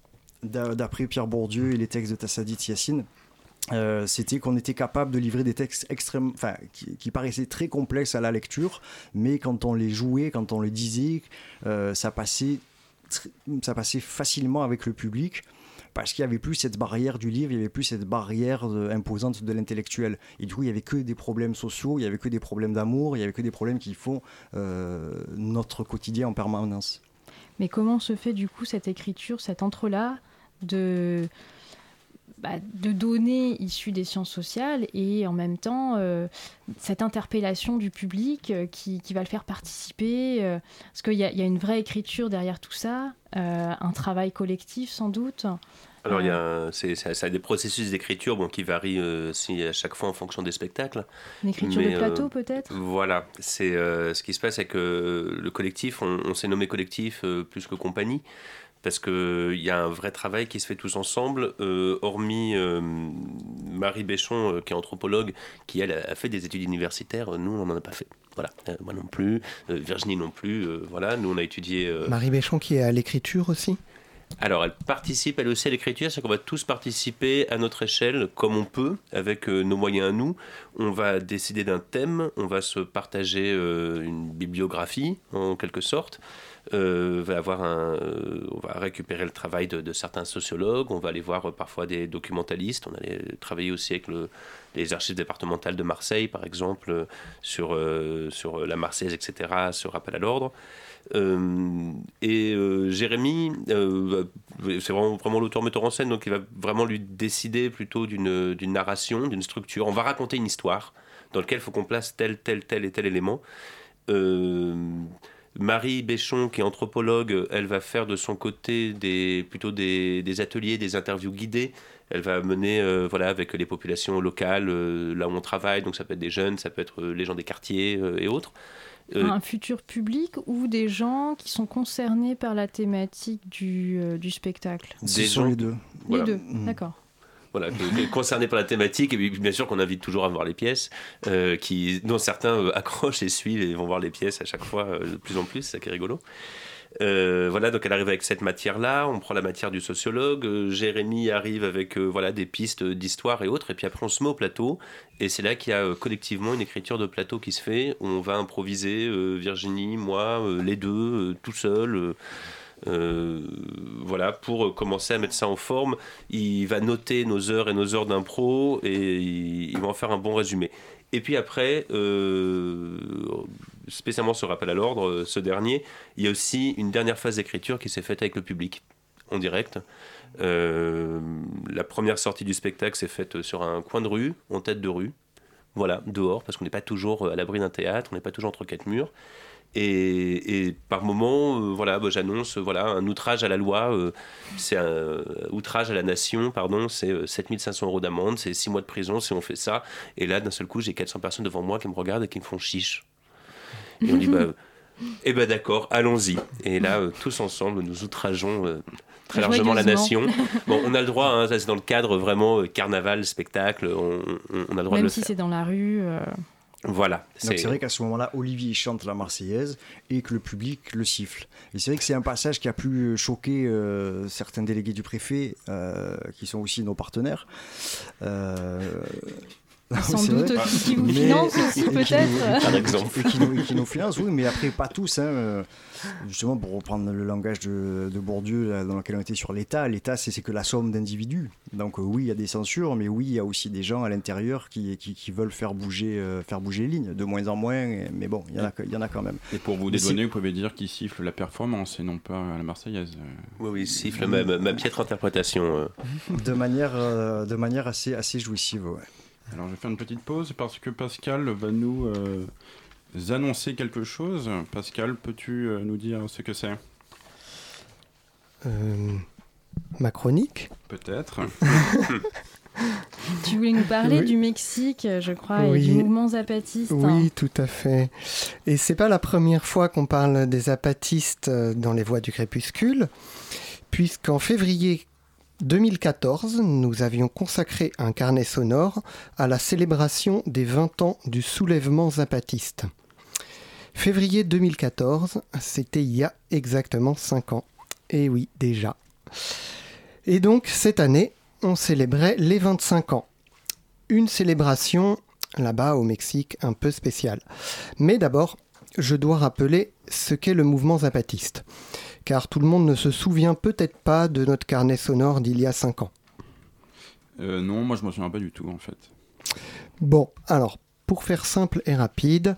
D'a- D'après Pierre Bourdieu et les textes de Tassadit Yassine, euh, c'était qu'on était capable de livrer des textes extrêmement, enfin, qui, paraissaient très complexes à la lecture, mais quand on les jouait, quand on les disait, euh, ça passait, ça passait facilement avec le public. Parce qu'il n'y avait plus cette barrière du livre, il n'y avait plus cette barrière euh, imposante de l'intellectuel. Et du coup, il n'y avait que des problèmes sociaux, il n'y avait que des problèmes d'amour, il n'y avait que des problèmes qui font notre quotidien en permanence. Mais comment se fait du coup cette écriture, cet entre-là de, bah, de données issues des sciences sociales et en même temps euh, cette interpellation du public euh, qui, qui va le faire participer euh, Parce qu'il y, y a une vraie écriture derrière tout ça, euh, un travail collectif sans doute. Alors, il y a c'est, ça, a des processus d'écriture bon, qui varient euh, si, à chaque fois en fonction des spectacles. Une écriture Mais, de plateau euh, peut-être? Voilà, c'est euh, ce qui se passe, c'est que le collectif, on, on s'est nommé collectif plus que compagnie, parce qu'il y a un vrai travail qui se fait tous ensemble, euh, hormis euh, Marie Béchon, euh, qui est anthropologue, qui elle a fait des études universitaires, nous on n'en a pas fait. Voilà, moi non plus, Virginie non plus, voilà, nous on a étudié... Marie Béchon qui est à l'écriture aussi? Alors, elle participe elle aussi à l'écriture, c'est qu'on va tous participer à notre échelle comme on peut, avec euh, nos moyens à nous. On va décider d'un thème, on va se partager euh, une bibliographie, en quelque sorte. Euh, va avoir un, euh, on va récupérer le travail de, certains sociologues, on va aller voir euh, parfois des documentalistes, on allait travailler aussi avec le- les archives départementales de Marseille, par exemple, sur, sur la Marseillaise, etc., sur rappel à l'ordre. Et Jérémy, c'est vraiment, vraiment l'auteur metteur en scène, donc il va vraiment lui décider plutôt d'une narration, d'une structure. On va raconter une histoire dans laquelle il faut qu'on place tel, tel, tel et tel élément. Euh, Marie Béchon, qui est anthropologue, elle va faire de son côté des, plutôt des, des ateliers, des interviews guidées. Elle va mener euh, voilà, avec les populations locales, euh, là où on travaille, donc ça peut être des jeunes, ça peut être euh, les gens des quartiers euh, et autres. Euh, un futur public ou des gens qui sont concernés par la thématique du, euh, du spectacle? Des gens- les deux. Voilà. Les deux, d'accord. Concernés par la thématique, et bien sûr qu'on invite toujours à voir les pièces, euh, qui, dont certains euh, accrochent et suivent et vont voir les pièces à chaque fois euh, de plus en plus, c'est ça qui est rigolo. Voilà, donc elle arrive avec cette matière-là, on prend la matière du sociologue, Jérémy arrive avec voilà, des pistes d'histoire et autres, et puis après on se met au plateau, et c'est là qu'il y a collectivement une écriture de plateau qui se fait, on va improviser, Virginie, moi, les deux, tout seul. Euh, voilà, pour commencer à mettre ça en forme, il va noter nos heures et nos heures d'impro et il, va en faire un bon résumé. Et puis après, euh, spécialement ce rappel à l'ordre, euh, ce dernier, il y a aussi une dernière phase d'écriture qui s'est faite avec le public en direct. La première sortie du spectacle s'est faite sur un coin de rue, en tête de rue. Voilà, dehors, parce qu'on n'est pas toujours à l'abri d'un théâtre, on n'est pas toujours entre quatre murs. Et, et par moment, euh, voilà, bah, j'annonce euh, voilà, un outrage à la loi, euh, c'est un outrage à la nation, pardon, c'est euh, 7500 euros d'amende, c'est 6 mois de prison si on fait ça. Et là, d'un seul coup, j'ai 400 personnes devant moi qui me regardent et qui me font chiche. Et on dit, bah, eh ben d'accord, allons-y. Et là, tous ensemble, nous outrageons très largement la nation. Bon, on a le droit, hein, ça c'est dans le cadre vraiment carnaval, spectacle, on, on- on a le droit de Même le si c'est dans la rue. Euh, Voilà. Donc c'est vrai qu'à ce moment-là, Olivier chante la Marseillaise et que le public le siffle. Et c'est vrai que c'est un passage qui a pu choquer euh, certains délégués du préfet, euh, qui sont aussi nos partenaires. Euh, Sans c'est doute vrai. qui vous Mais- financent aussi, qui peut-être. nous- Par exemple. Et qui nous, et qui nous financent, oui, mais après pas tous. hein, euh, justement, pour reprendre le langage de, de Bourdieu, là, dans lequel on était sur l'État, l'État c'est que la somme d'individus. Donc euh, oui, il y a des censures, mais oui, il y a aussi des gens à l'intérieur qui, qui, qui veulent faire bouger, euh, faire bouger les lignes, de moins en moins, mais bon, il y, en a, il y en a quand même. Et pour vous dédouaner, vous pouvez dire qu'il siffle la performance et non pas la Marseillaise. Oui, oui, siffle ma, ma- ma piètre interprétation. euh. de manière, euh, de manière assez, assez jouissive. Ouais. Alors je vais faire une petite pause parce que Pascal va nous euh, annoncer quelque chose. Pascal, peux-tu euh, nous dire ce que c'est? Euh, ma chronique? Peut-être. Tu voulais nous parler Oui. du Mexique, je crois, et Oui. du mouvement zapatiste. hein. Oui, tout à fait. Et c'est pas la première fois qu'on parle des zapatistes dans les voies du crépuscule, puisqu'en février 2014, nous avions consacré un carnet sonore à la célébration des 20 ans du soulèvement zapatiste. Février 2014, c'était il y a exactement 5 ans. Et oui, déjà. Et donc, cette année, on célébrait les 25 ans. Une célébration, là-bas au Mexique, un peu spéciale. Mais d'abord, je dois rappeler ce qu'est le mouvement zapatiste. Car tout le monde ne se souvient peut-être pas de notre carnet sonore d'il y a 5 ans. Euh, non, moi je m'en souviens pas du tout en fait. Bon, alors, pour faire simple et rapide,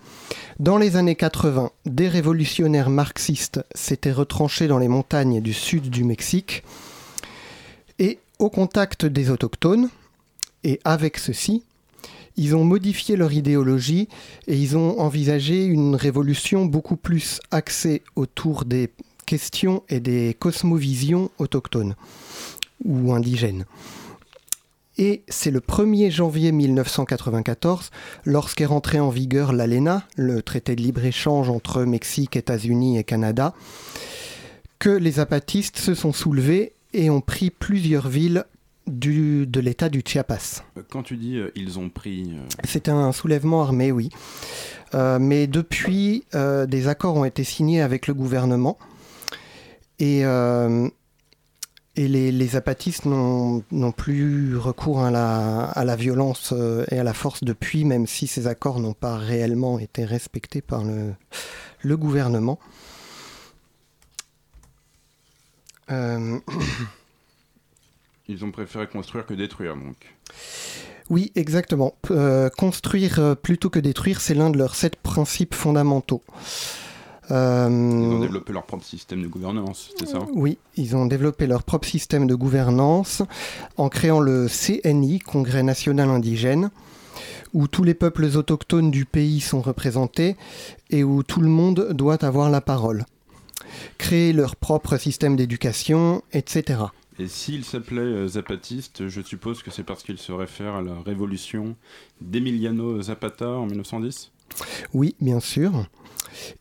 dans les années 80, des révolutionnaires marxistes s'étaient retranchés dans les montagnes du sud du Mexique et au contact des autochtones, et avec ceci, ils ont modifié leur idéologie et ils ont envisagé une révolution beaucoup plus axée autour des questions et des cosmovisions autochtones ou indigènes. Et c'est le 1er janvier 1994, lorsqu'est rentré en vigueur l'ALENA, le traité de libre-échange entre Mexique, États-Unis et Canada, que les zapatistes se sont soulevés et ont pris plusieurs villes du- de l'état du Chiapas. Quand tu dis euh, ils ont pris. euh, C'était un soulèvement armé, oui. Euh, mais depuis, des accords ont été signés avec le gouvernement. Et, euh, et les, les zapatistes n'ont plus recours à la, à la violence euh, et à la force depuis, même si ces accords n'ont pas réellement été respectés par le, le gouvernement. Euh, Ils ont préféré construire que détruire donc. Oui, exactement. Euh, construire plutôt que détruire, c'est l'un de leurs sept principes fondamentaux. Euh, Ils ont développé leur propre système de gouvernance, c'est ça? Oui, ils ont développé leur propre système de gouvernance en créant le CNI, Congrès national indigène, où tous les peuples autochtones du pays sont représentés et où tout le monde doit avoir la parole. Créer leur propre système d'éducation, etc. Et s'ils s'appelaient euh, zapatistes, je suppose que c'est parce qu'ils se réfèrent à la révolution d'Emiliano Zapata en 1910 Oui, bien sûr.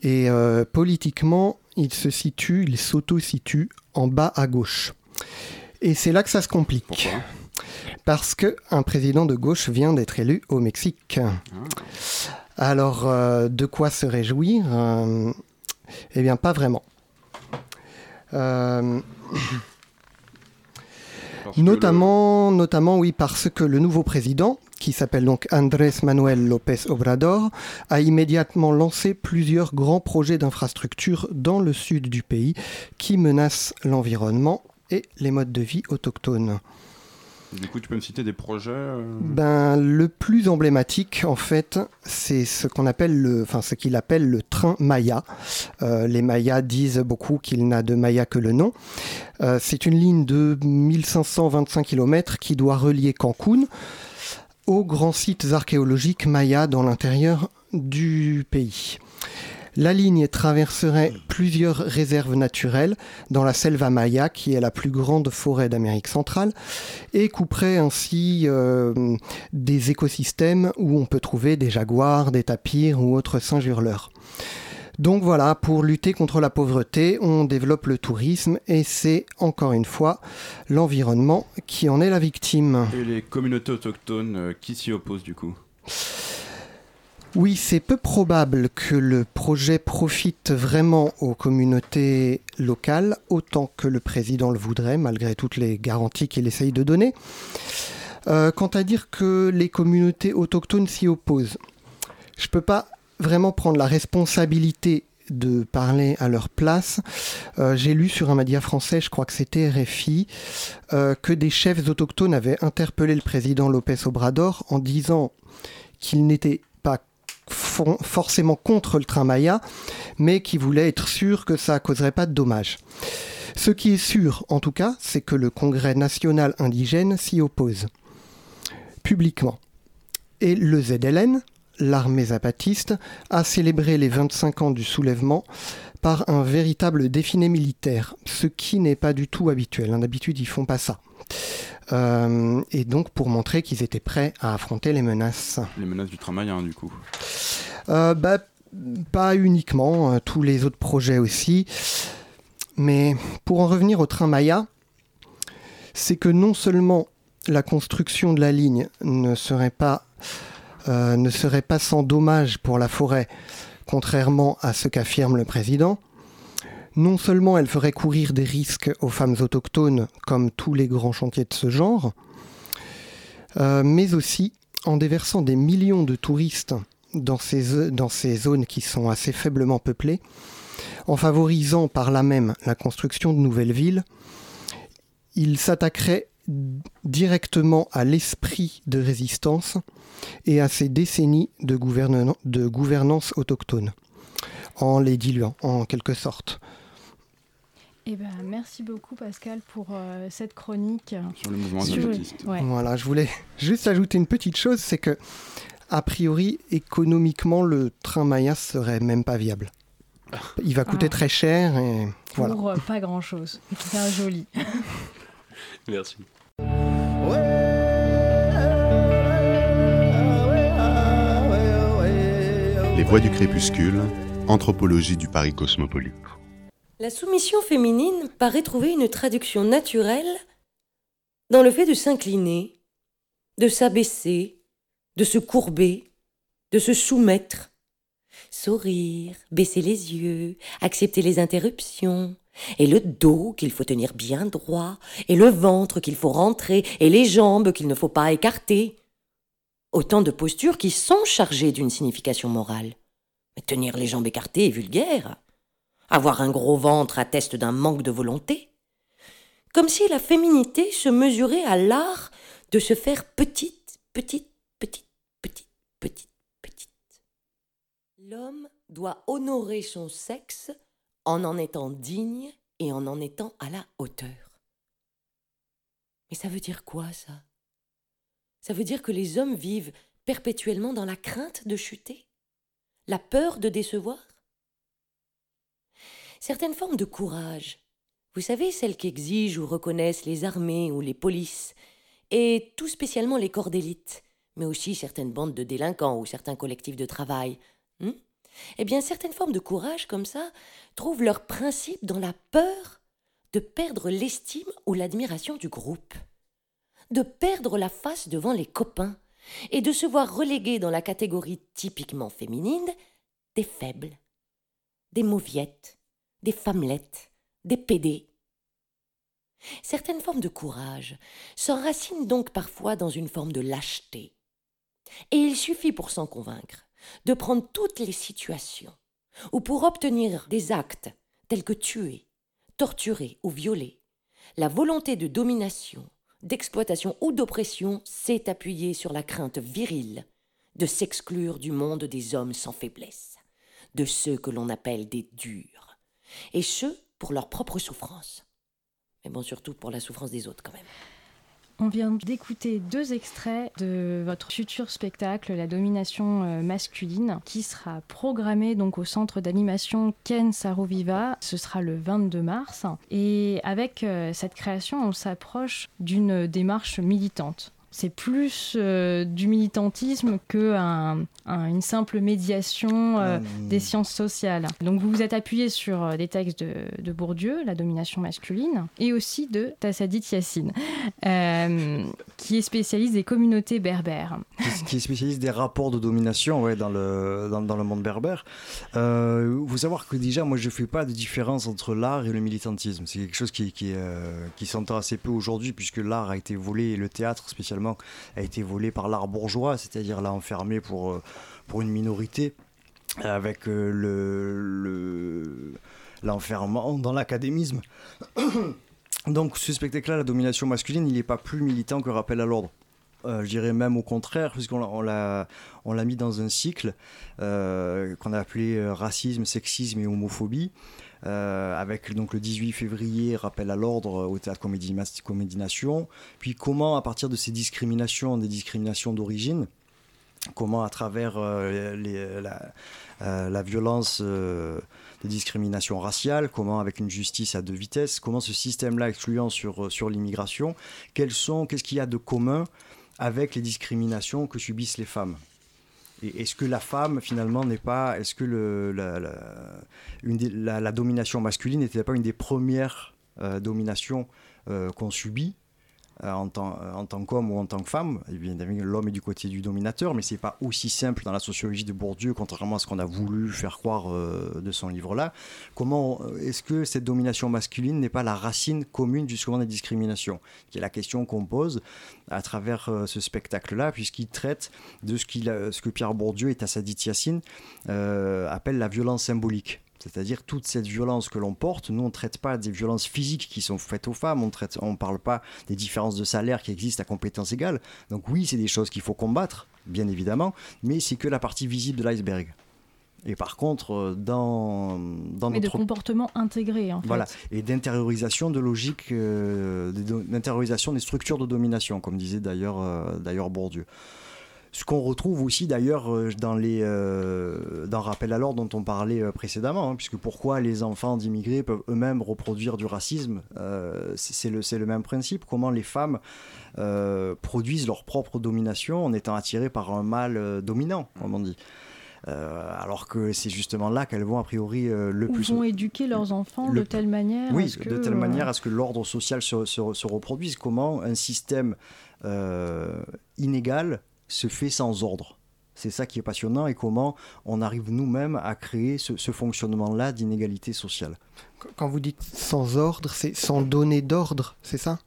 Et euh, politiquement, il se situe, il s'auto-situe en bas à gauche. Et c'est là que ça se complique. Parce que un président de gauche vient d'être élu au Mexique. Alors, euh, de quoi se réjouir Euh, Eh bien, pas vraiment. Euh, Notamment, notamment, oui, parce que le nouveau président, qui s'appelle donc Andrés Manuel López Obrador, a immédiatement lancé plusieurs grands projets d'infrastructures dans le sud du pays qui menacent l'environnement et les modes de vie autochtones. Du coup, tu peux me citer des projets euh, Ben, le plus emblématique, en fait, c'est ce qu'on appelle le, enfin, ce qu'il appelle le train Maya. Euh, les Mayas disent beaucoup qu'il n'a de Maya que le nom. Euh, c'est une ligne de 1525 km qui doit relier Cancun aux grands sites archéologiques mayas dans l'intérieur du pays. La ligne traverserait plusieurs réserves naturelles dans la selva maya, qui est la plus grande forêt d'Amérique centrale, et couperait ainsi euh, des écosystèmes où on peut trouver des jaguars, des tapirs ou autres singes hurleurs. Donc voilà, pour lutter contre la pauvreté, on développe le tourisme et c'est encore une fois l'environnement qui en est la victime. Et les communautés autochtones euh, qui s'y opposent du coup? Oui, c'est peu probable que le projet profite vraiment aux communautés locales autant que le président le voudrait, malgré toutes les garanties qu'il essaye de donner. Euh, quant à dire que les communautés autochtones s'y opposent, je peux pas vraiment prendre la responsabilité de parler à leur place. Euh, J'ai lu sur un média français, je crois que c'était RFI, euh, que des chefs autochtones avaient interpellé le président Lopez Obrador en disant qu'il n'était pas for- forcément contre le train Maya, mais qu'il voulait être sûr que ça causerait pas de dommages. Ce qui est sûr, en tout cas, c'est que le Congrès national indigène s'y oppose publiquement. Et le ZLN, l'armée zapatiste, a célébré les 25 ans du soulèvement par un véritable défilé militaire, ce qui n'est pas du tout habituel. hein. D'habitude, ils font pas ça. euh, et donc pour montrer qu'ils étaient prêts à affronter les menaces. Les menaces du train Maya, du coup euh, bah, Pas uniquement, tous les autres projets aussi. Mais pour en revenir au train Maya, c'est que non seulement la construction de la ligne ne serait pas, ne serait pas sans dommage pour la forêt, contrairement à ce qu'affirme le président, non seulement elle ferait courir des risques aux femmes autochtones, comme tous les grands chantiers de ce genre, euh, mais aussi en déversant des millions de touristes dans ces, dans ces zones qui sont assez faiblement peuplées, en favorisant par là même la construction de nouvelles villes, il s'attaquerait directement à l'esprit de résistance et à ces décennies de, de gouvernance autochtone, en les diluant en quelque sorte. Eh ben, merci beaucoup Pascal pour euh, cette chronique sur le mouvement Voilà, je voulais juste ajouter une petite chose, c'est que a priori économiquement le train Maya serait même pas viable. Il va coûter ah. très cher et pour voilà. Euh, pas grand chose. C'est joli. merci. Les voix du crépuscule, anthropologie du Paris cosmopolite. La soumission féminine paraît trouver une traduction naturelle dans le fait de s'incliner, de s'abaisser, de se courber, de se soumettre, sourire, baisser les yeux, accepter les interruptions, et le dos qu'il faut tenir bien droit, et le ventre qu'il faut rentrer, et les jambes qu'il ne faut pas écarter. Autant de postures qui sont chargées d'une signification morale. Tenir les jambes écartées est vulgaire. Avoir un gros ventre atteste d'un manque de volonté. Comme si la féminité se mesurait à l'art de se faire petite, petite, petite, petite, petite, petite. L'homme doit honorer son sexe en en étant digne et en en étant à la hauteur. Mais ça veut dire quoi ça? Ça veut dire que les hommes vivent perpétuellement dans la crainte de chuter? La peur de décevoir? Certaines formes de courage. Vous savez, celles qu'exigent ou reconnaissent les armées ou les polices, et tout spécialement les corps d'élite, mais aussi certaines bandes de délinquants ou certains collectifs de travail. Hmm? Eh bien, certaines formes de courage comme ça trouvent leur principe dans la peur de perdre l'estime ou l'admiration du groupe, de perdre la face devant les copains, et de se voir relégués dans la catégorie typiquement féminine des faibles, des mauviettes, des femmelettes, des pédés. Certaines formes de courage s'enracinent donc parfois dans une forme de lâcheté. Et il suffit pour s'en convaincre de prendre toutes les situations où pour obtenir des actes tels que tuer, torturer ou violer, la volonté de domination, d'exploitation ou d'oppression s'est appuyée sur la crainte virile de s'exclure du monde des hommes sans faiblesse, de ceux que l'on appelle des durs et ce, pour leur propre souffrance. Mais bon, surtout pour la souffrance des autres quand même. On vient d'écouter deux extraits de votre futur spectacle, La domination euh, masculine, qui sera programmé donc au centre d'animation Ken Saroviva. Ce sera le 22 mars. Et avec euh, cette création, on s'approche d'une démarche militante c'est plus euh, du militantisme que une simple médiation euh, mmh. des sciences sociales. Donc vous vous êtes appuyé sur euh, des textes de, Bourdieu, La domination masculine, et aussi de Tassadit Yassine, qui est spécialiste des communautés berbères. Qui est spécialiste des rapports de domination ouais, dans, le, dans, le monde berbère. Il faut savoir que déjà, moi, je ne fais pas de différence entre l'art et le militantisme. C'est quelque chose qui, qui, qui s'entend assez peu aujourd'hui, puisque l'art a été volé, et le théâtre spécialement a été volé par l'art bourgeois, c'est-à-dire l'a enfermé pour, euh, pour une minorité, avec euh, le, l'enfermement dans l'académisme. Donc ce spectacle-là, la domination masculine, il n'est pas plus militant que rappel à l'ordre. Euh, je dirais même au contraire, puisqu'on l'a, on l'a mis dans un cycle qu'on a appelé racisme, sexisme et homophobie. Euh, avec donc le 18 février, rappel à l'ordre au théâtre Comédie, Comédie Nation, puis comment à partir de ces discriminations, des discriminations d'origine, comment à travers les, la, violence des discriminations raciales, comment avec une justice à deux vitesses, comment ce système-là excluant sur, sur l'immigration, qu'est-ce qu'il y a de commun avec les discriminations que subissent les femmes? Est-ce que la femme, finalement, n'est pas. Est-ce que le, la, domination masculine n'était pas une des premières euh, dominations euh, qu'on subit en tant, euh, en tant qu'homme ou en tant que femme. L'homme est du côté du dominateur, mais c'est pas aussi simple dans la sociologie de Bourdieu, contrairement à ce qu'on a voulu faire croire euh, de son livre-là. Comment est-ce que cette domination masculine n'est pas la racine commune justement des discriminations Qui est la question qu'on pose à travers ce spectacle-là, puisqu'il traite de ce, que Pierre Bourdieu et Tassadit Yassine appellent la violence symbolique. C'est-à-dire toute cette violence que l'on porte, nous on ne traite pas des violences physiques qui sont faites aux femmes, on ne on parle pas des différences de salaire qui existent à compétences égales. Donc oui, c'est des choses qu'il faut combattre, bien évidemment, mais c'est que la partie visible de l'iceberg. Et par contre, euh, dans, dans mais de comportement intégré, en fait. Voilà, et d'intériorisation de logique, euh, d'intériorisation des structures de domination, comme disait d'ailleurs euh, d'ailleurs Bourdieu. Ce qu'on retrouve aussi d'ailleurs euh, dans les euh, dans Rappel à l'ordre dont on parlait euh, précédemment, hein, puisque pourquoi les enfants d'immigrés peuvent eux-mêmes reproduire du racisme, c'est le, le même principe. Comment les femmes produisent leur propre domination en étant attirées par un mâle dominant, comme on dit. alors que c'est justement là qu'elles vont a priori le Ou plus. vont éduquer leurs enfants de telle manière. Oui, de telle manière à ce que l'ordre social se, se, se, reproduise. Comment un système inégal se fait sans ordre. C'est ça qui est passionnant et comment on arrive nous-mêmes à créer ce, fonctionnement-là d'inégalité sociale. Quand vous dites sans ordre, c'est sans donner d'ordre, c'est ça?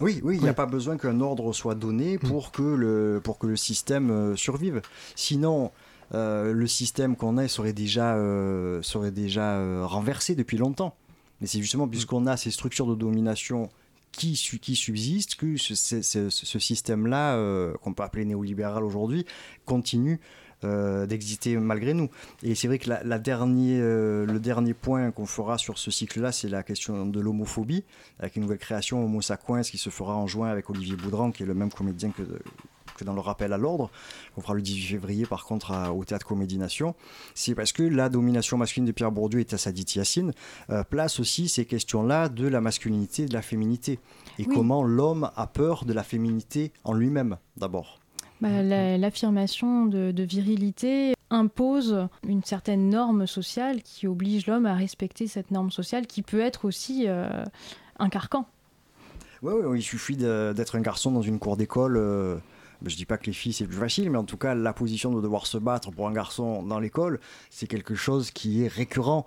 Oui, oui, il n'y a pas besoin qu'un ordre soit donné hmm. pour que le, pour que le système euh, survive. Sinon, euh, le système qu'on a serait déjà, euh, serait déjà renversé depuis longtemps. Mais c'est justement puisqu'on a ces structures de domination qui, subsiste, que ce, système-là, euh, qu'on peut appeler néolibéral aujourd'hui, continue euh, d'exister malgré nous. Et c'est vrai que dernier, euh, le dernier point qu'on fera sur ce cycle-là, c'est la question de l'homophobie, avec une nouvelle création Homo Sacoins qui se fera en juin avec Olivier Boudran, qui est le même comédien que, dans le rappel à l'ordre, qu'on fera le 18 février par contre au Théâtre Comédie Nation, c'est parce que la domination masculine de Pierre Bourdieu et Tassadit Yassine euh, place aussi ces questions-là de la masculinité et de la féminité. Et comment l'homme a peur de la féminité en lui-même d'abord. Bah, l'affirmation de, virilité impose une certaine norme sociale qui oblige l'homme à respecter cette norme sociale qui peut être aussi euh, un carcan. Oui, ouais, il suffit d'être un garçon dans une cour d'école. Euh, je dis pas que les filles c'est plus facile, mais en tout cas la position de devoir se battre pour un garçon dans l'école, c'est quelque chose qui est récurrent.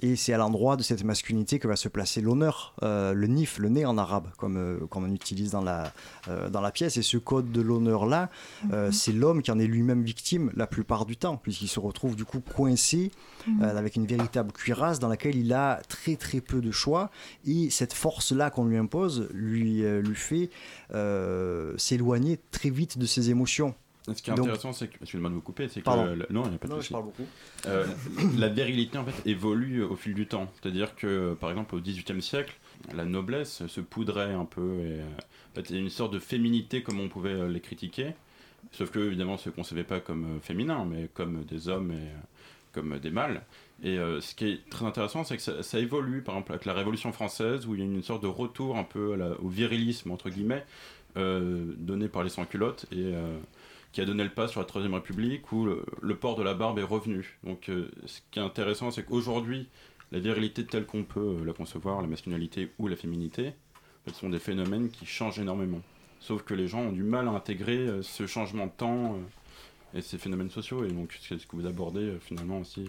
Et c'est à l'endroit de cette masculinité que va se placer l'honneur, euh, le nif, le nez en arabe, comme, euh, comme on utilise dans la, euh, dans la pièce. Et ce code de l'honneur-là, mhm. c'est l'homme qui en est lui-même victime la plupart du temps, puisqu'il se retrouve du coup coincé mhm. avec une véritable cuirasse dans laquelle il a très très peu de choix. Et cette force-là qu'on lui impose lui, lui fait s'éloigner très vite de ses émotions. Ce qui est intéressant, c'est que. Excusez-moi de vous couper, c'est que. non, il n'y a pas de souci. Euh, la virilité, en fait, évolue au fil du temps. C'est-à-dire que, par exemple, au XVIIIe siècle, la noblesse se poudrait un peu. Et, euh, en fait, il y a une sorte de féminité comme on pouvait euh, les critiquer. Sauf que, évidemment, se concevaient pas comme féminins, mais comme des hommes et comme des mâles. Et ce qui est très intéressant, c'est que ça, évolue, par exemple, avec la Révolution française, où il y a une sorte de retour un peu au virilisme, entre guillemets, donné par les sans-culottes. Et qui a donné le pas sur la Troisième République, où le, port de la barbe est revenu. Donc euh, ce qui est intéressant, c'est qu'aujourd'hui, la virilité telle qu'on peut la concevoir, la masculinité ou la féminité, ce sont des phénomènes qui changent énormément. Sauf que les gens ont du mal à intégrer euh, ce changement de temps euh, et ces phénomènes sociaux. Et donc c'est ce que vous abordez finalement aussi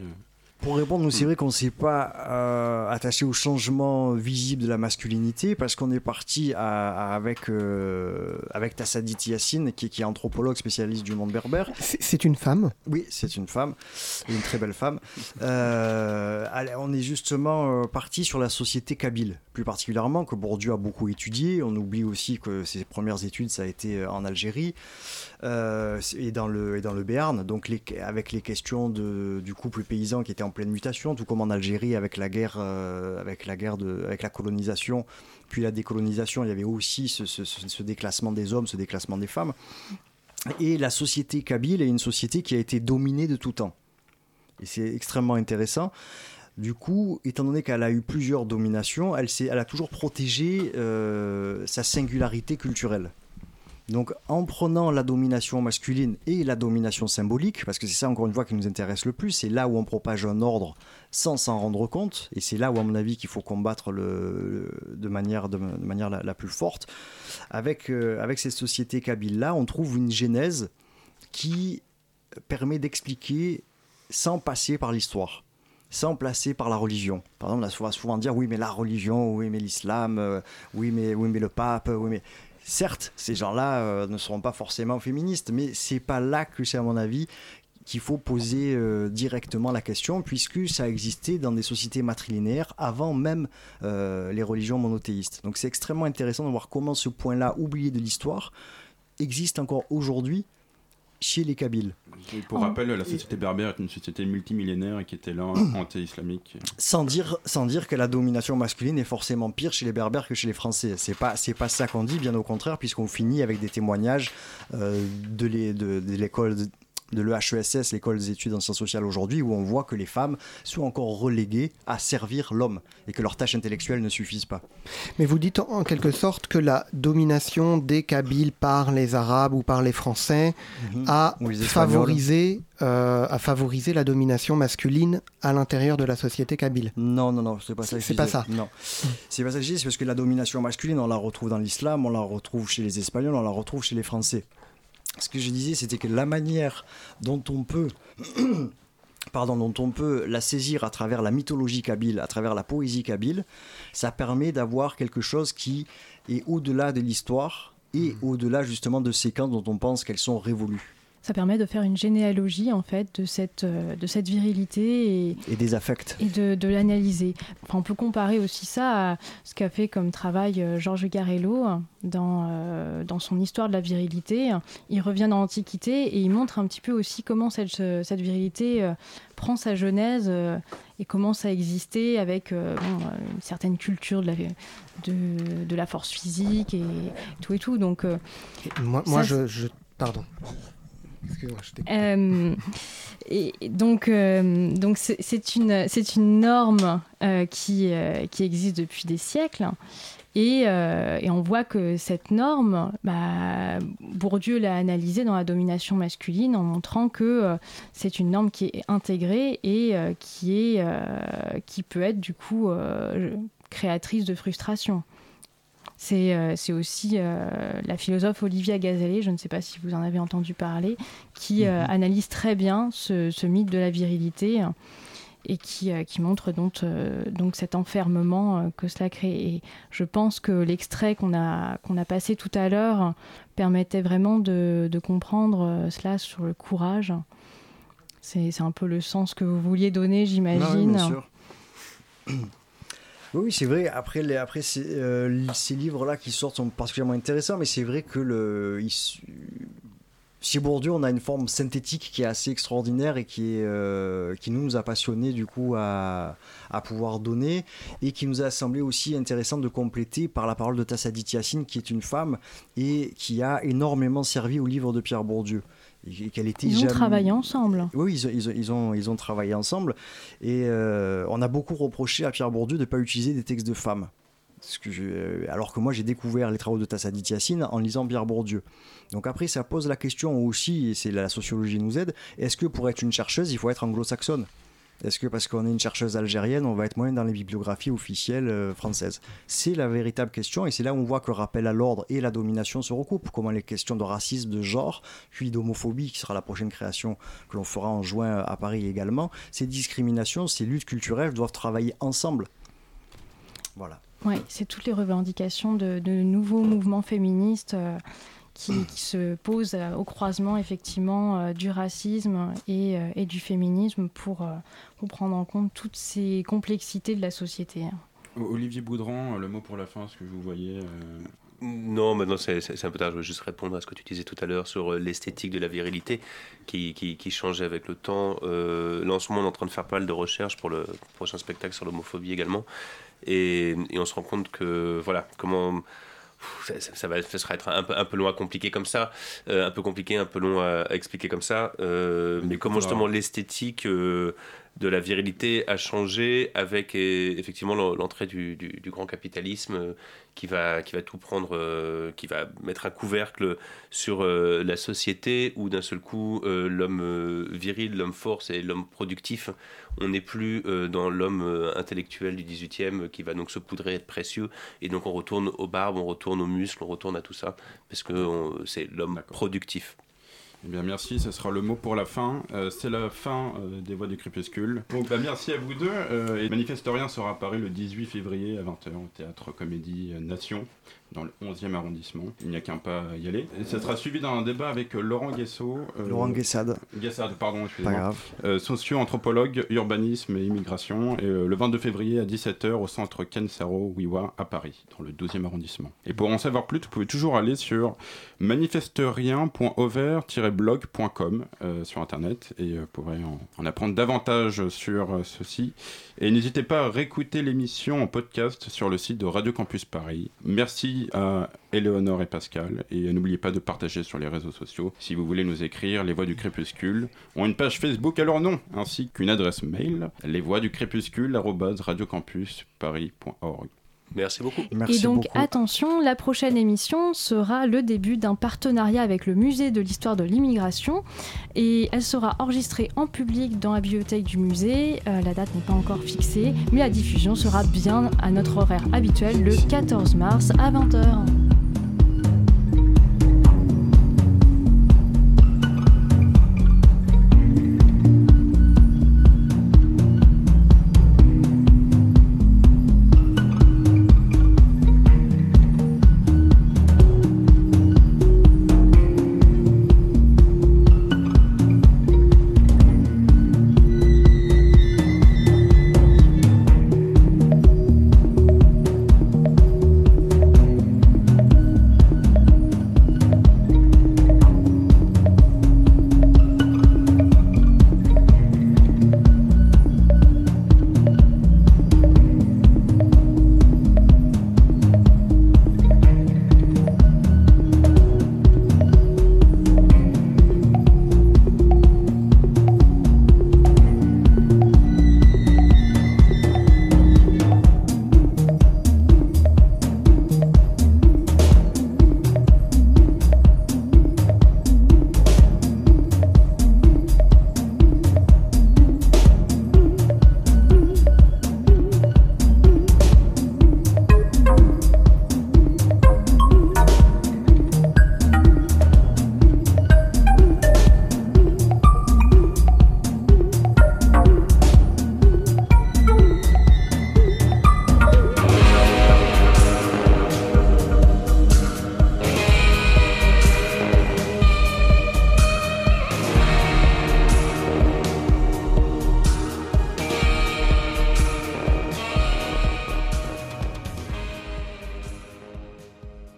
pour répondre, nous, c'est vrai qu'on ne s'est pas euh, attaché au changement visible de la masculinité parce qu'on est parti avec, euh, avec Tassadit Yassine, qui, qui, est anthropologue spécialiste du monde berbère. C'est une femme Oui, c'est une femme, une très belle femme. Euh, on est justement parti sur la société kabyle, plus particulièrement, que Bourdieu a beaucoup étudié. On oublie aussi que ses premières études, ça a été en Algérie et, dans le, et dans le Béarn, donc les, avec les questions de, du couple paysan qui était en pleine mutation, tout comme en Algérie avec la guerre, euh, avec la guerre de, avec la colonisation, puis la décolonisation, il y avait aussi ce, déclassement des hommes, ce déclassement des femmes. Et la société kabyle est une société qui a été dominée de tout temps. Et c'est extrêmement intéressant. Du coup, étant donné qu'elle a eu plusieurs dominations, elle, elle a toujours protégé euh, sa singularité culturelle. Donc en prenant la domination masculine et la domination symbolique, parce que c'est ça encore une fois qui nous intéresse le plus, c'est là où on propage un ordre sans s'en rendre compte, et c'est là où à mon avis qu'il faut combattre de manière, la, plus forte. Avec, euh, avec ces sociétés kabyles-là, on trouve une genèse qui permet d'expliquer sans passer par l'histoire sans passer par la religion. Par exemple, on va souvent dire oui, mais la religion, oui, mais l'islam, euh, oui, mais, oui, mais le pape, oui, mais certes, ces gens-là euh, ne seront pas forcément féministes, mais c'est pas là que c'est à mon avis qu'il faut poser euh, directement la question, puisque ça existait dans des sociétés matrilinéaires avant même euh, les religions monothéistes. Donc c'est extrêmement intéressant de voir comment ce point-là, oublié de l'histoire, existe encore aujourd'hui chez les Kabyles. pour rappel, la société berbère est une société multimillénaire et qui était là anti-islamique. Sans dire, sans dire que la domination masculine est forcément pire chez les berbères que chez les Français. C'est pas, c'est pas ça qu'on dit, bien au contraire, puisqu'on finit avec des témoignages euh, de, de l'école de l'EHESS, l'école des études en sciences sociales aujourd'hui, où on voit que les femmes sont encore reléguées à servir l'homme et que leurs tâches intellectuelles ne suffisent pas. Mais vous dites en quelque sorte que la domination des Kabyles par les Arabes ou par les Français mhm. a, favorisé, euh, a favorisé la domination masculine à l'intérieur de la société kabyle. Non, non, non, c'est pas ça. C'est pas ça. Non, c'est pas ça que je dis, c'est parce que la domination masculine, on la retrouve dans l'islam, on la retrouve chez les Espagnols, on la retrouve chez les Français ce que je disais, c'était que la manière dont on peut pardon, dont on peut la saisir à travers la mythologie kabyle, à travers la poésie kabyle, ça permet d'avoir quelque chose qui est au-delà de l'histoire et mmh. au-delà justement de ces camps dont on pense qu'elles sont révolues. Ça permet de faire une généalogie en fait de cette, euh, de cette virilité et, des affects et de, de l'analyser. Enfin, on peut comparer aussi ça à ce qu'a fait comme travail euh, Georges Garello dans, euh, dans son histoire de la virilité. Il revient dans l'Antiquité et il montre un petit peu aussi comment cette, cette virilité prend sa genèse et commence à exister avec une certaine culture de la, de, de, la force physique et tout et tout. Donc, moi, moi je, je... Pardon. Euh, et donc, euh, donc c'est une, c'est une norme euh, qui, qui existe depuis des siècles. Et, et, on voit que cette norme, bah, Bourdieu l'a analysée dans la domination masculine en montrant que c'est une norme qui est intégrée et qui, est, qui peut être du coup créatrice de frustration. Euh, c'est aussi euh, la philosophe Olivia Gazalet, je ne sais pas si vous en avez entendu parler, qui euh, mhm. analyse très bien ce, mythe de la virilité et qui, qui montre donc, donc cet enfermement que cela crée. Et je pense que l'extrait qu'on a, qu'on a passé tout à l'heure permettait vraiment de, de, comprendre cela sur le courage. C'est un peu le sens que vous vouliez donner, j'imagine. bien sûr. Oui, c'est vrai. Après, après euh, ces, livres-là qui sortent sont particulièrement intéressants, mais c'est vrai que le, chez Bourdieu, on a une forme synthétique qui est assez extraordinaire et qui, est, euh, qui nous, a passionnés du coup à, à, pouvoir donner et qui nous a semblé aussi intéressant de compléter par la parole de Tassadit Yassine, qui est une femme et qui a énormément servi au livre de Pierre Bourdieu ils ont travaillé ensemble. Oui, ils, ils, ils, ont, ils ont travaillé ensemble. Et euh, on a beaucoup reproché à Pierre Bourdieu de ne pas utiliser des textes de femmes. que euh, alors que moi, j'ai découvert les travaux de Tassadit Yassine en lisant Pierre Bourdieu. Donc après, ça pose la question aussi, et c'est la sociologie nous aide, est-ce que pour être une chercheuse, il faut être anglo-saxonne? Est-ce que parce qu'on est une chercheuse algérienne, on va être moins dans les bibliographies officielles euh, françaises? C'est la véritable question et c'est là où on voit que le rappel à l'ordre et la domination se recoupent. Comment les questions de racisme, de genre, puis d'homophobie, qui sera la prochaine création que l'on fera en juin à Paris également, ces discriminations, ces luttes culturelles doivent travailler ensemble. Voilà. Oui, c'est toutes les revendications de, nouveaux mouvements féministes. Euh, qui, se pose euh, au croisement effectivement euh, du racisme et, euh, et, du féminisme pour, pour, prendre en compte toutes ces complexités de la société. Olivier Boudran, le mot pour la fin, ce que vous voyez Non, maintenant c'est un peu tard. Je veux juste répondre à ce que tu disais tout à l'heure sur l'esthétique de la virilité qui, qui, qui, changeait avec le temps. Euh, là, en ce moment, on est en train de faire pas mal de recherches pour le prochain spectacle sur l'homophobie également. Et, et, on se rend compte que, voilà, comment ça, va, ça sera être un peu, un peu long à compliquer comme ça, un peu compliqué, un peu long à, expliquer comme ça. mais comment justement l'esthétique de la virilité a changé avec effectivement l'entrée du, du, grand capitalisme qui va, qui va tout prendre, euh, qui va mettre un couvercle sur euh, la société où d'un seul coup euh, l'homme viril, l'homme force et l'homme productif, on n'est plus dans l'homme intellectuel du 18e qui va donc se poudrer, être précieux, et donc on retourne aux barbes, on retourne aux muscles, on retourne à tout ça, parce que c'est l'homme productif. Eh bien, merci, ce sera le mot pour la fin. Euh, c'est la fin euh, des Voix du Crépuscule. Donc, bah, merci à vous deux. Euh, et Manifestorien sera apparu le 18 février à 20h au Théâtre Comédie Nation dans le 11e arrondissement. Il n'y a qu'un pas à y aller. Et ça sera suivi d'un débat avec euh, Laurent Guessot. Euh, Laurent Guessade. Guessade, pardon, excusez-moi. Euh, socio-anthropologue, urbanisme et immigration. Et le 22 février à 17h au centre Kensaro Wiwa à Paris, dans le 12e arrondissement. Et pour en savoir plus, vous pouvez toujours aller sur manifesterien.over-blog.com sur internet et vous pourrez en, en, apprendre davantage sur ceci. Et n'hésitez pas à réécouter l'émission en podcast sur le site de Radio Campus Paris. Merci à Éléonore et Pascal. Et n'oubliez pas de partager sur les réseaux sociaux. Si vous voulez nous écrire, Les Voix du Crépuscule ont une page Facebook à leur nom, ainsi qu'une adresse mail, lesvoixducrépuscule.radiocampusparis.org. Merci beaucoup. et donc attention, la prochaine émission sera le début d'un partenariat avec le musée de l'histoire de l'immigration et elle sera enregistrée en public dans la bibliothèque du musée. Euh, la date n'est pas encore fixée, mais la diffusion sera bien à notre horaire habituel le 14 mars à 20h.